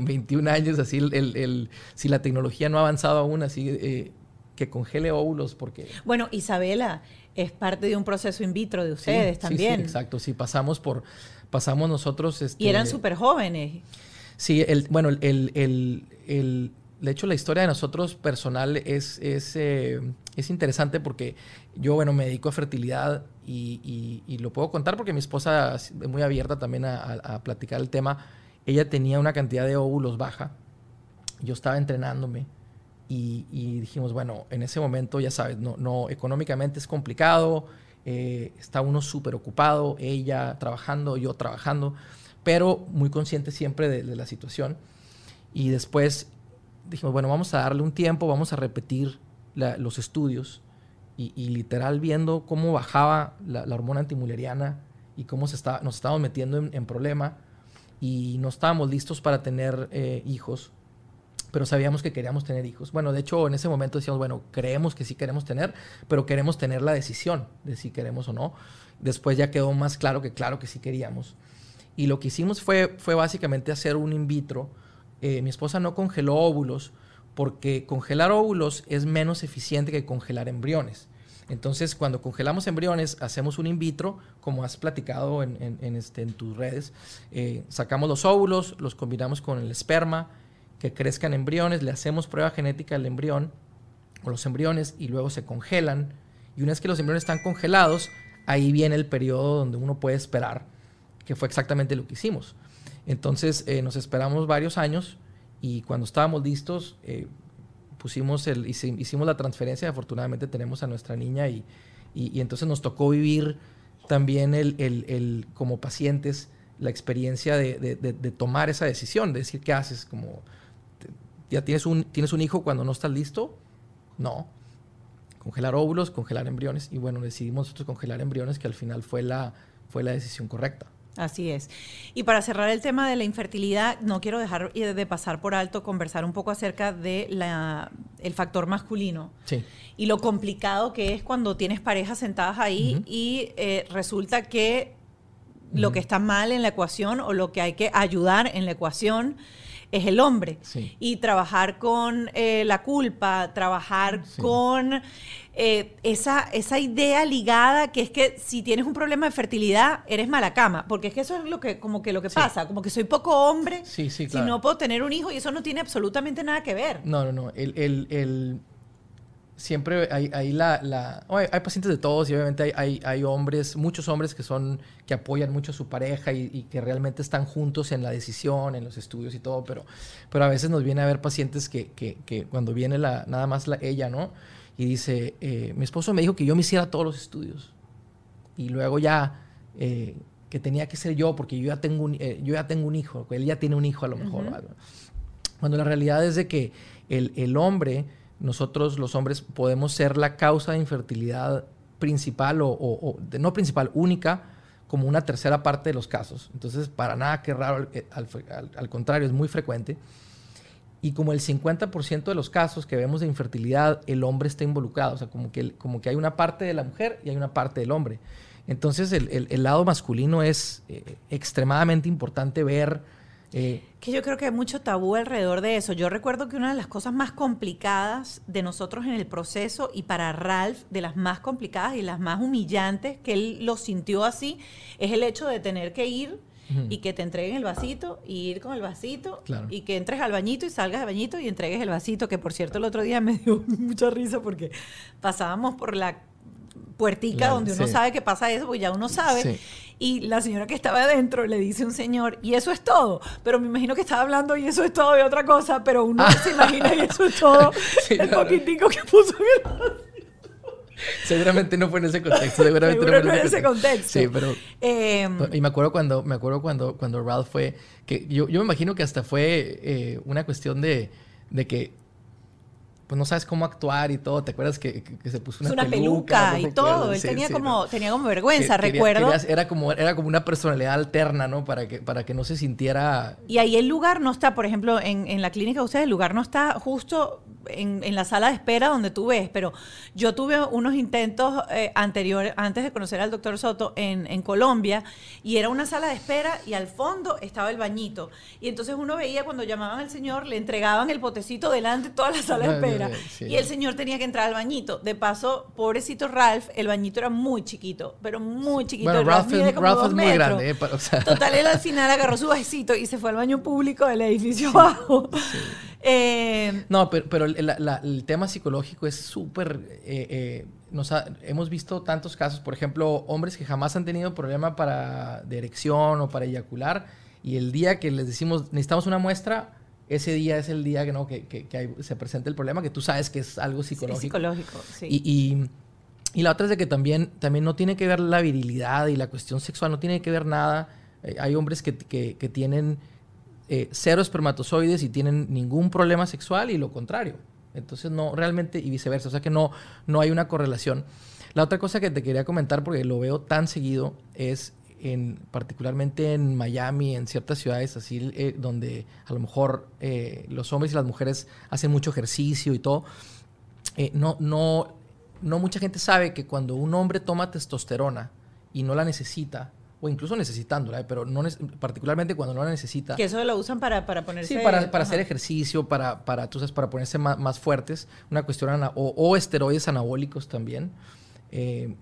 [SPEAKER 2] 21 eh, [laughs] años, así, el, si la tecnología no ha avanzado aún, así, que congele óvulos, porque...
[SPEAKER 1] Bueno, Isabela, es parte de un proceso in vitro de ustedes también.
[SPEAKER 2] Sí, exacto. Sí, pasamos por, pasamos nosotros. Este,
[SPEAKER 1] y eran súper jóvenes.
[SPEAKER 2] Sí, el, bueno, el, el, el, de hecho la historia de nosotros personal es, es, eh, es interesante porque yo, bueno, me dedico a fertilidad y, y, lo puedo contar porque mi esposa es muy abierta también a, a platicar el tema. Ella tenía una cantidad de óvulos baja. Yo estaba entrenándome y, dijimos, bueno, en ese momento, ya sabes, no, no económicamente es complicado, eh, está uno súper ocupado, ella trabajando, yo trabajando, pero muy consciente siempre de, la situación. Y después dijimos, bueno, vamos a darle un tiempo, vamos a repetir los estudios y, literal viendo cómo bajaba la, hormona antimuleriana y cómo se está, nos estábamos metiendo en, problema y no estábamos listos para tener eh, hijos pero sabíamos que queríamos tener hijos. Bueno, de hecho, en ese momento decíamos, bueno, creemos que sí queremos tener, pero queremos tener la decisión de si queremos o no. Después ya quedó más claro que claro que sí queríamos. Y lo que hicimos fue, fue básicamente hacer un in vitro. Eh, mi esposa no congeló óvulos porque congelar óvulos es menos eficiente que congelar embriones. Entonces, cuando congelamos embriones, hacemos un in vitro, como has platicado en, este, en tus redes. Eh, sacamos los óvulos, los combinamos con el esperma, que crezcan embriones, le hacemos prueba genética al embrión o los embriones y luego se congelan. Y una vez que los embriones están congelados, ahí viene el periodo donde uno puede esperar, que fue exactamente lo que hicimos. Entonces eh, nos esperamos varios años y cuando estábamos listos, eh, pusimos el, hicimos la transferencia, afortunadamente tenemos a nuestra niña y, y, entonces nos tocó vivir también el, el, el como pacientes la experiencia de, de, de, tomar esa decisión, de decir qué haces, como ya tienes un, tienes un hijo cuando no estás listo, no. Congelar óvulos, congelar embriones y bueno, decidimos nosotros congelar embriones que al final fue la, fue la decisión correcta.
[SPEAKER 1] Así es. Y para cerrar el tema de la infertilidad, no quiero dejar de pasar por alto conversar un poco acerca de la, el factor masculino.
[SPEAKER 2] Sí.
[SPEAKER 1] Y lo complicado que es cuando tienes parejas sentadas ahí y eh, resulta que lo que está mal en la ecuación o lo que hay que ayudar en la ecuación es el hombre. Y trabajar con eh, la culpa, trabajar con eh, esa, esa idea ligada que es que si tienes un problema de fertilidad, eres mala cama. Porque es que eso es lo que, como que lo que pasa, como que soy poco hombre si no puedo tener un hijo y eso no tiene absolutamente nada que ver.
[SPEAKER 2] No, no, no. el, siempre hay, la, hay pacientes de todos y obviamente hay, hay, hombres, muchos hombres que son, que apoyan mucho a su pareja y, que realmente están juntos en la decisión, en los estudios y todo, pero, pero a veces nos viene a ver pacientes que, que, cuando viene la, nada más la, ella, ¿no? Y dice, eh, mi esposo me dijo que yo me hiciera todos los estudios y luego ya... Eh, que tenía que ser yo porque yo ya tengo un, eh, yo ya tengo un hijo, él ya tiene un hijo a lo mejor. Cuando la realidad es de que el, el hombre nosotros los hombres podemos ser la causa de infertilidad principal o, no principal, única, como una tercera parte de los casos. Entonces, para nada que raro, eh, al, contrario, es muy frecuente. Y como el 50% de los casos que vemos de infertilidad, el hombre está involucrado. O sea, como que, como que hay una parte de la mujer y hay una parte del hombre. Entonces, el, lado masculino es eh, extremadamente importante ver
[SPEAKER 1] eh, que yo creo que hay mucho tabú alrededor de eso. Yo recuerdo que una de las cosas más complicadas de nosotros en el proceso y para Ralph, de las más complicadas y las más humillantes, que él lo sintió así, es el hecho de tener que ir y que te entreguen el vasito y ir con el vasito y que entres al bañito y salgas al bañito y entregues el vasito, que por cierto el otro día me [laughs] dio mucha risa porque pasábamos por la puertica donde uno sabe que pasa eso, porque ya uno sabe. Y la señora que estaba adentro le dice a un señor, y eso es todo. Pero me imagino que estaba hablando y eso es todo de otra cosa, pero uno se imagina y eso es todo. [laughs] el poquitico que puso en el [laughs]
[SPEAKER 2] Seguramente no fue en ese contexto. Seguramente
[SPEAKER 1] no fue en ese contexto.
[SPEAKER 2] Sí, pero. Em, y me acuerdo cuando, me acuerdo cuando, cuando Ralph fue. que Yo, yo me imagino que hasta fue eh, una cuestión de, de que pues no sabes cómo actuar y todo. ¿Te acuerdas que, se puso una,
[SPEAKER 1] una peluca, y todo? Él tenía, como, tenía como vergüenza, recuerdo.
[SPEAKER 2] era, como, era como una personalidad alterna, ¿no? Para que, para que no se sintiera...
[SPEAKER 1] Y ahí el lugar no está, por ejemplo, en, en la clínica de ustedes, el lugar no está justo en, la sala de espera donde tú ves, pero yo tuve unos intentos eh, anteriores, antes de conocer al doctor Soto, en, en, Colombia, y era una sala de espera y al fondo estaba el bañito. Y entonces uno veía cuando llamaban al señor, le entregaban el potecito delante de toda la sala de espera, y el señor tenía que entrar al bañito. De paso, pobrecito Ralph, el bañito era muy chiquito, pero muy chiquito.
[SPEAKER 2] Bueno, Ralph, es, muy grande. Eh,
[SPEAKER 1] Total, él al final agarró su vasito y se fue al baño público del edificio abajo.
[SPEAKER 2] Eh, no, pero, el, tema psicológico es súper... Eh, eh, hemos visto tantos casos, por ejemplo, hombres que jamás han tenido problema para, de erección o para eyacular, y el día que les decimos, necesitamos una muestra, ese día es el día que, ¿no? que, se presenta el problema, que tú sabes que es algo psicológico.
[SPEAKER 1] psicológico, sí.
[SPEAKER 2] Y, y, la otra es de que también, también no tiene que ver la virilidad y la cuestión sexual, no tiene que ver nada. hay hombres que, que tienen eh, cero espermatozoides y tienen ningún problema sexual y lo contrario. Entonces no, realmente y viceversa, o sea que no, no hay una correlación. La otra cosa que te quería comentar, porque lo veo tan seguido, es en, particularmente en Miami, en ciertas ciudades así, eh, donde a lo mejor eh, los hombres y las mujeres hacen mucho ejercicio y todo, no, no, no mucha gente sabe que cuando un hombre toma testosterona y no la necesita, o incluso necesitándola, pero no particularmente cuando no la necesita.
[SPEAKER 1] Que eso lo usan para, para ponerse...
[SPEAKER 2] Sí, para, para hacer ejercicio, para, para, tú sabes, para ponerse más, más fuertes, una cuestión, o, o, esteroides anabólicos también. Eh,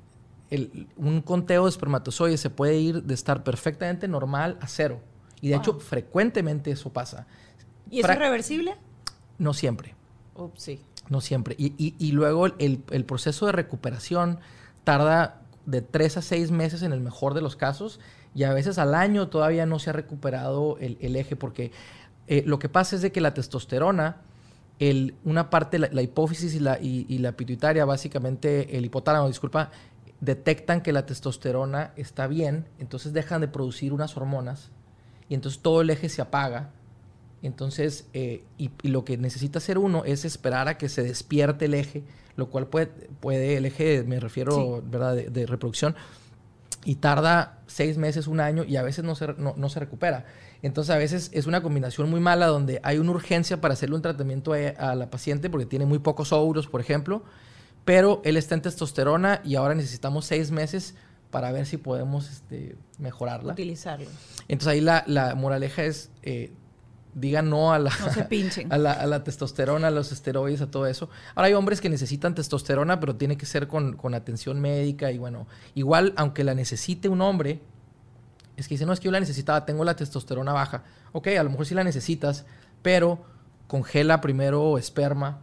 [SPEAKER 2] un conteo de espermatozoides se puede ir de estar perfectamente normal a cero. Y de hecho, frecuentemente eso pasa.
[SPEAKER 1] ¿Y eso es reversible?
[SPEAKER 2] No siempre.
[SPEAKER 1] Ups, sí.
[SPEAKER 2] No siempre. Y, y, y luego el, el, proceso de recuperación tarda de tres a seis meses en el mejor de los casos y a veces al año todavía no se ha recuperado el, eje porque eh, lo que pasa es de que la testosterona, el, una parte, la, hipófisis y la, y, y pituitaria, básicamente el hipotálamo, disculpa, detectan que la testosterona está bien, entonces dejan de producir unas hormonas y entonces todo el eje se apaga. Entonces, eh, y, lo que necesita hacer uno es esperar a que se despierte el eje, lo cual puede, puede el eje, me refiero, ¿verdad?, de, reproducción, y tarda seis meses, un año, y a veces no se, no, se recupera. Entonces, a veces es una combinación muy mala donde hay una urgencia para hacerle un tratamiento a, a la paciente porque tiene muy pocos óvulos, por ejemplo, pero él está en testosterona y ahora necesitamos seis meses para ver si podemos este, mejorarla.
[SPEAKER 1] Utilizarlo.
[SPEAKER 2] Entonces ahí la, la moraleja es, eh, digan no a la,
[SPEAKER 1] no se pinchen. [laughs]
[SPEAKER 2] A, la, a la, testosterona, a los esteroides, a todo eso. Ahora hay hombres que necesitan testosterona, pero tiene que ser con, con atención médica y bueno, igual aunque la necesite un hombre, es que dice, no, es que yo la necesitaba, tengo la testosterona baja. Ok, a lo mejor sí la necesitas, pero congela primero esperma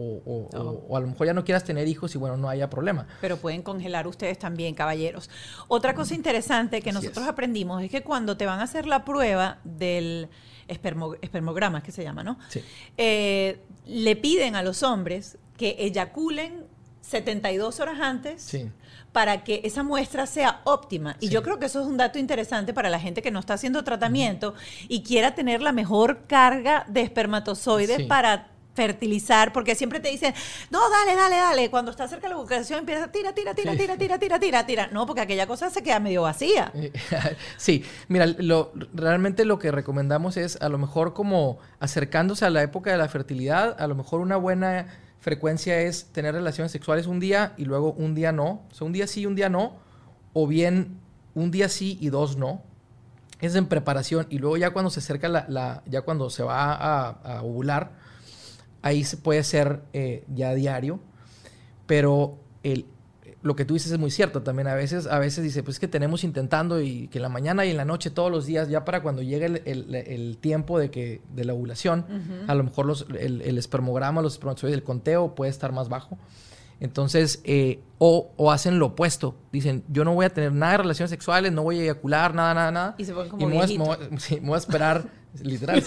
[SPEAKER 2] o, a lo mejor ya no quieras tener hijos y bueno, no haya problema.
[SPEAKER 1] Pero pueden congelar ustedes también, caballeros. Otra cosa interesante que nosotros aprendimos es que cuando te van a hacer la prueba del espermograma, que se llama, ¿no?
[SPEAKER 2] Sí.
[SPEAKER 1] Eh, le piden a los hombres que eyaculen 72 horas antes. para que esa muestra sea óptima. Y yo creo que eso es un dato interesante para la gente que no está haciendo tratamiento y quiera tener la mejor carga de espermatozoides para fertilizar, porque siempre te dicen, no, dale, dale, dale. Cuando está cerca de la ovulación empieza a tira, tira, tira, tira, tira, tira, tira, tira. No, porque aquella cosa se queda medio vacía. [laughs]
[SPEAKER 2] Sí, mira, lo, realmente lo que recomendamos es a lo mejor como acercándose a la época de la fertilidad, a lo mejor una buena frecuencia es tener relaciones sexuales un día y luego un día no. O sea, un día sí, un día no. O bien un día sí y dos no. Es en preparación y luego ya cuando se acerca la, ya cuando se va a, a ovular, ahí se puede ser eh, ya diario, pero el, lo que tú dices es muy cierto también. A veces, a veces dice, pues que tenemos intentando y que en la mañana y en la noche, todos los días, ya para cuando llegue el, tiempo de, que, de la ovulación, a lo mejor los, el, espermograma, los espermatozoides, el conteo puede estar más bajo. Entonces, eh, o, o, hacen lo opuesto. Dicen, yo no voy a tener nada de relaciones sexuales, no voy a eyacular, nada, nada, nada.
[SPEAKER 1] Y se ponen como
[SPEAKER 2] me, voy, [laughs] me voy a esperar Literal,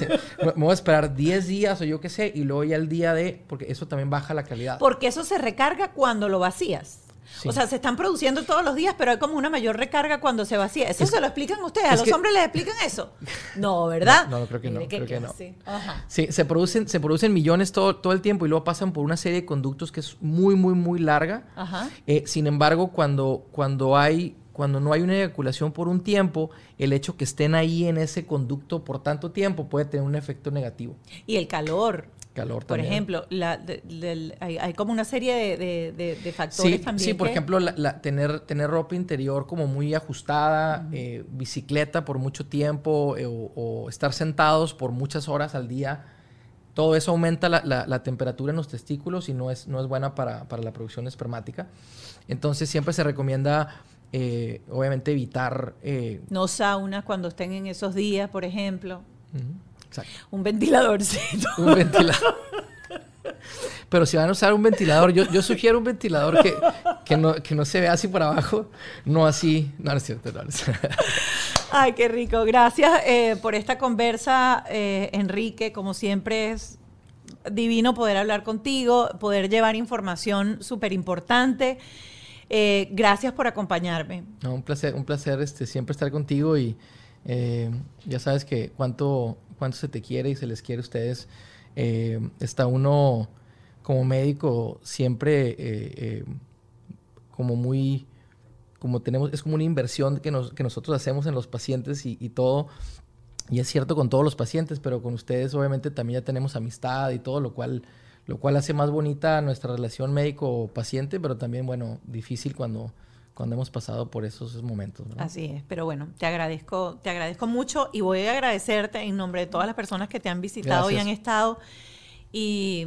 [SPEAKER 2] me voy a esperar 10 días o yo qué sé, y luego ya el día de, porque eso también baja la calidad.
[SPEAKER 1] Porque eso se recarga cuando lo vacías. O sea, se están produciendo todos los días, pero hay como una mayor recarga cuando se vacía. ¿Eso se lo explican ustedes? ¿A los hombres les explican eso? No, ¿verdad?
[SPEAKER 2] No, no creo que no. Creo que no. Sí, se producen, se producen millones todo, todo el tiempo y luego pasan por una serie de conductos que es muy, muy, muy larga.
[SPEAKER 1] Ajá.
[SPEAKER 2] Eh, sin embargo, cuando, cuando hay cuando no hay una eyaculación por un tiempo, el hecho que estén ahí en ese conducto por tanto tiempo puede tener un efecto negativo.
[SPEAKER 1] Y el calor.
[SPEAKER 2] Calor
[SPEAKER 1] Por ejemplo, hay, como una serie de, factores
[SPEAKER 2] sí,
[SPEAKER 1] también.
[SPEAKER 2] Sí, por ejemplo, tener, tener ropa interior como muy ajustada, eh, bicicleta por mucho tiempo eh, o, estar sentados por muchas horas al día. Todo eso aumenta la, temperatura en los testículos y no es, no es buena para, para la producción espermática. Entonces siempre se recomienda eh, obviamente evitar... Eh,
[SPEAKER 1] no sauna cuando estén en esos días, por ejemplo.
[SPEAKER 2] Exacto.
[SPEAKER 1] Un ventiladorcito.
[SPEAKER 2] Un ventilador. Pero si van a usar un ventilador, yo, yo sugiero un ventilador que, que, no, que, no, se vea así por abajo, no así. No, no es cierto, no,
[SPEAKER 1] Ay, qué rico. Gracias eh, por esta conversa, Enrique. Como siempre es divino poder hablar contigo, poder llevar información súper importante. Eh, gracias por acompañarme.
[SPEAKER 2] un placer, un placer este, siempre estar contigo y eh, ya sabes que cuánto, cuánto se te quiere y se les quiere a ustedes. Eh, está uno como médico siempre como muy como tenemos, es como una inversión que, nos, que nosotros hacemos en los pacientes y, y todo. Y es cierto con todos los pacientes, pero con ustedes obviamente también ya tenemos amistad y todo, lo cual, lo cual hace más bonita nuestra relación médico-paciente, pero también, bueno, difícil cuando, cuando hemos pasado por esos momentos. ¿verdad?
[SPEAKER 1] Así es, pero bueno, te agradezco, te agradezco mucho y voy a agradecerte en nombre de todas las personas que te han visitado y
[SPEAKER 2] Gracias.
[SPEAKER 1] han estado y,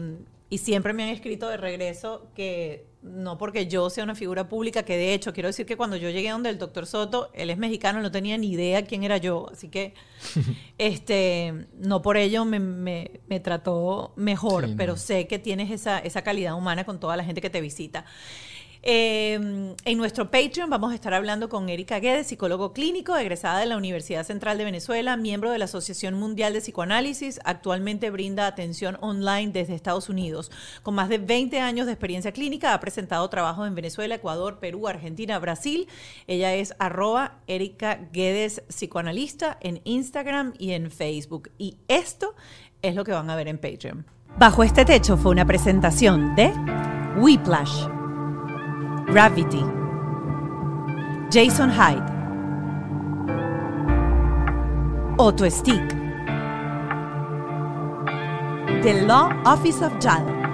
[SPEAKER 1] y siempre me han escrito de regreso que no porque yo sea una figura pública, que de hecho quiero decir que cuando yo llegué donde el doctor Soto, él es mexicano, no tenía ni idea quién era yo, así que [laughs] este no por ello me, me- me trató mejor,
[SPEAKER 2] Sí, no.
[SPEAKER 1] pero sé que tienes esa, esa calidad humana con toda la gente que te visita. Eh, en nuestro Patreon vamos a estar hablando con Erika Guedes, psicólogo clínico, egresada de la Universidad Central de Venezuela, miembro de la Asociación Mundial de Psicoanálisis. Actualmente brinda atención online desde Estados Unidos. Con más de 20 años de experiencia clínica, ha presentado trabajos en Venezuela, Ecuador, Perú, Argentina, Brasil. Ella es arroba Erika Guedes, psicoanalista, en Instagram y en Facebook. Y esto es lo que van a ver en Patreon. Bajo este techo fue una presentación de Whiplash. Gravity, Jason Hyde, Otto Stick, The Law Office of JAL.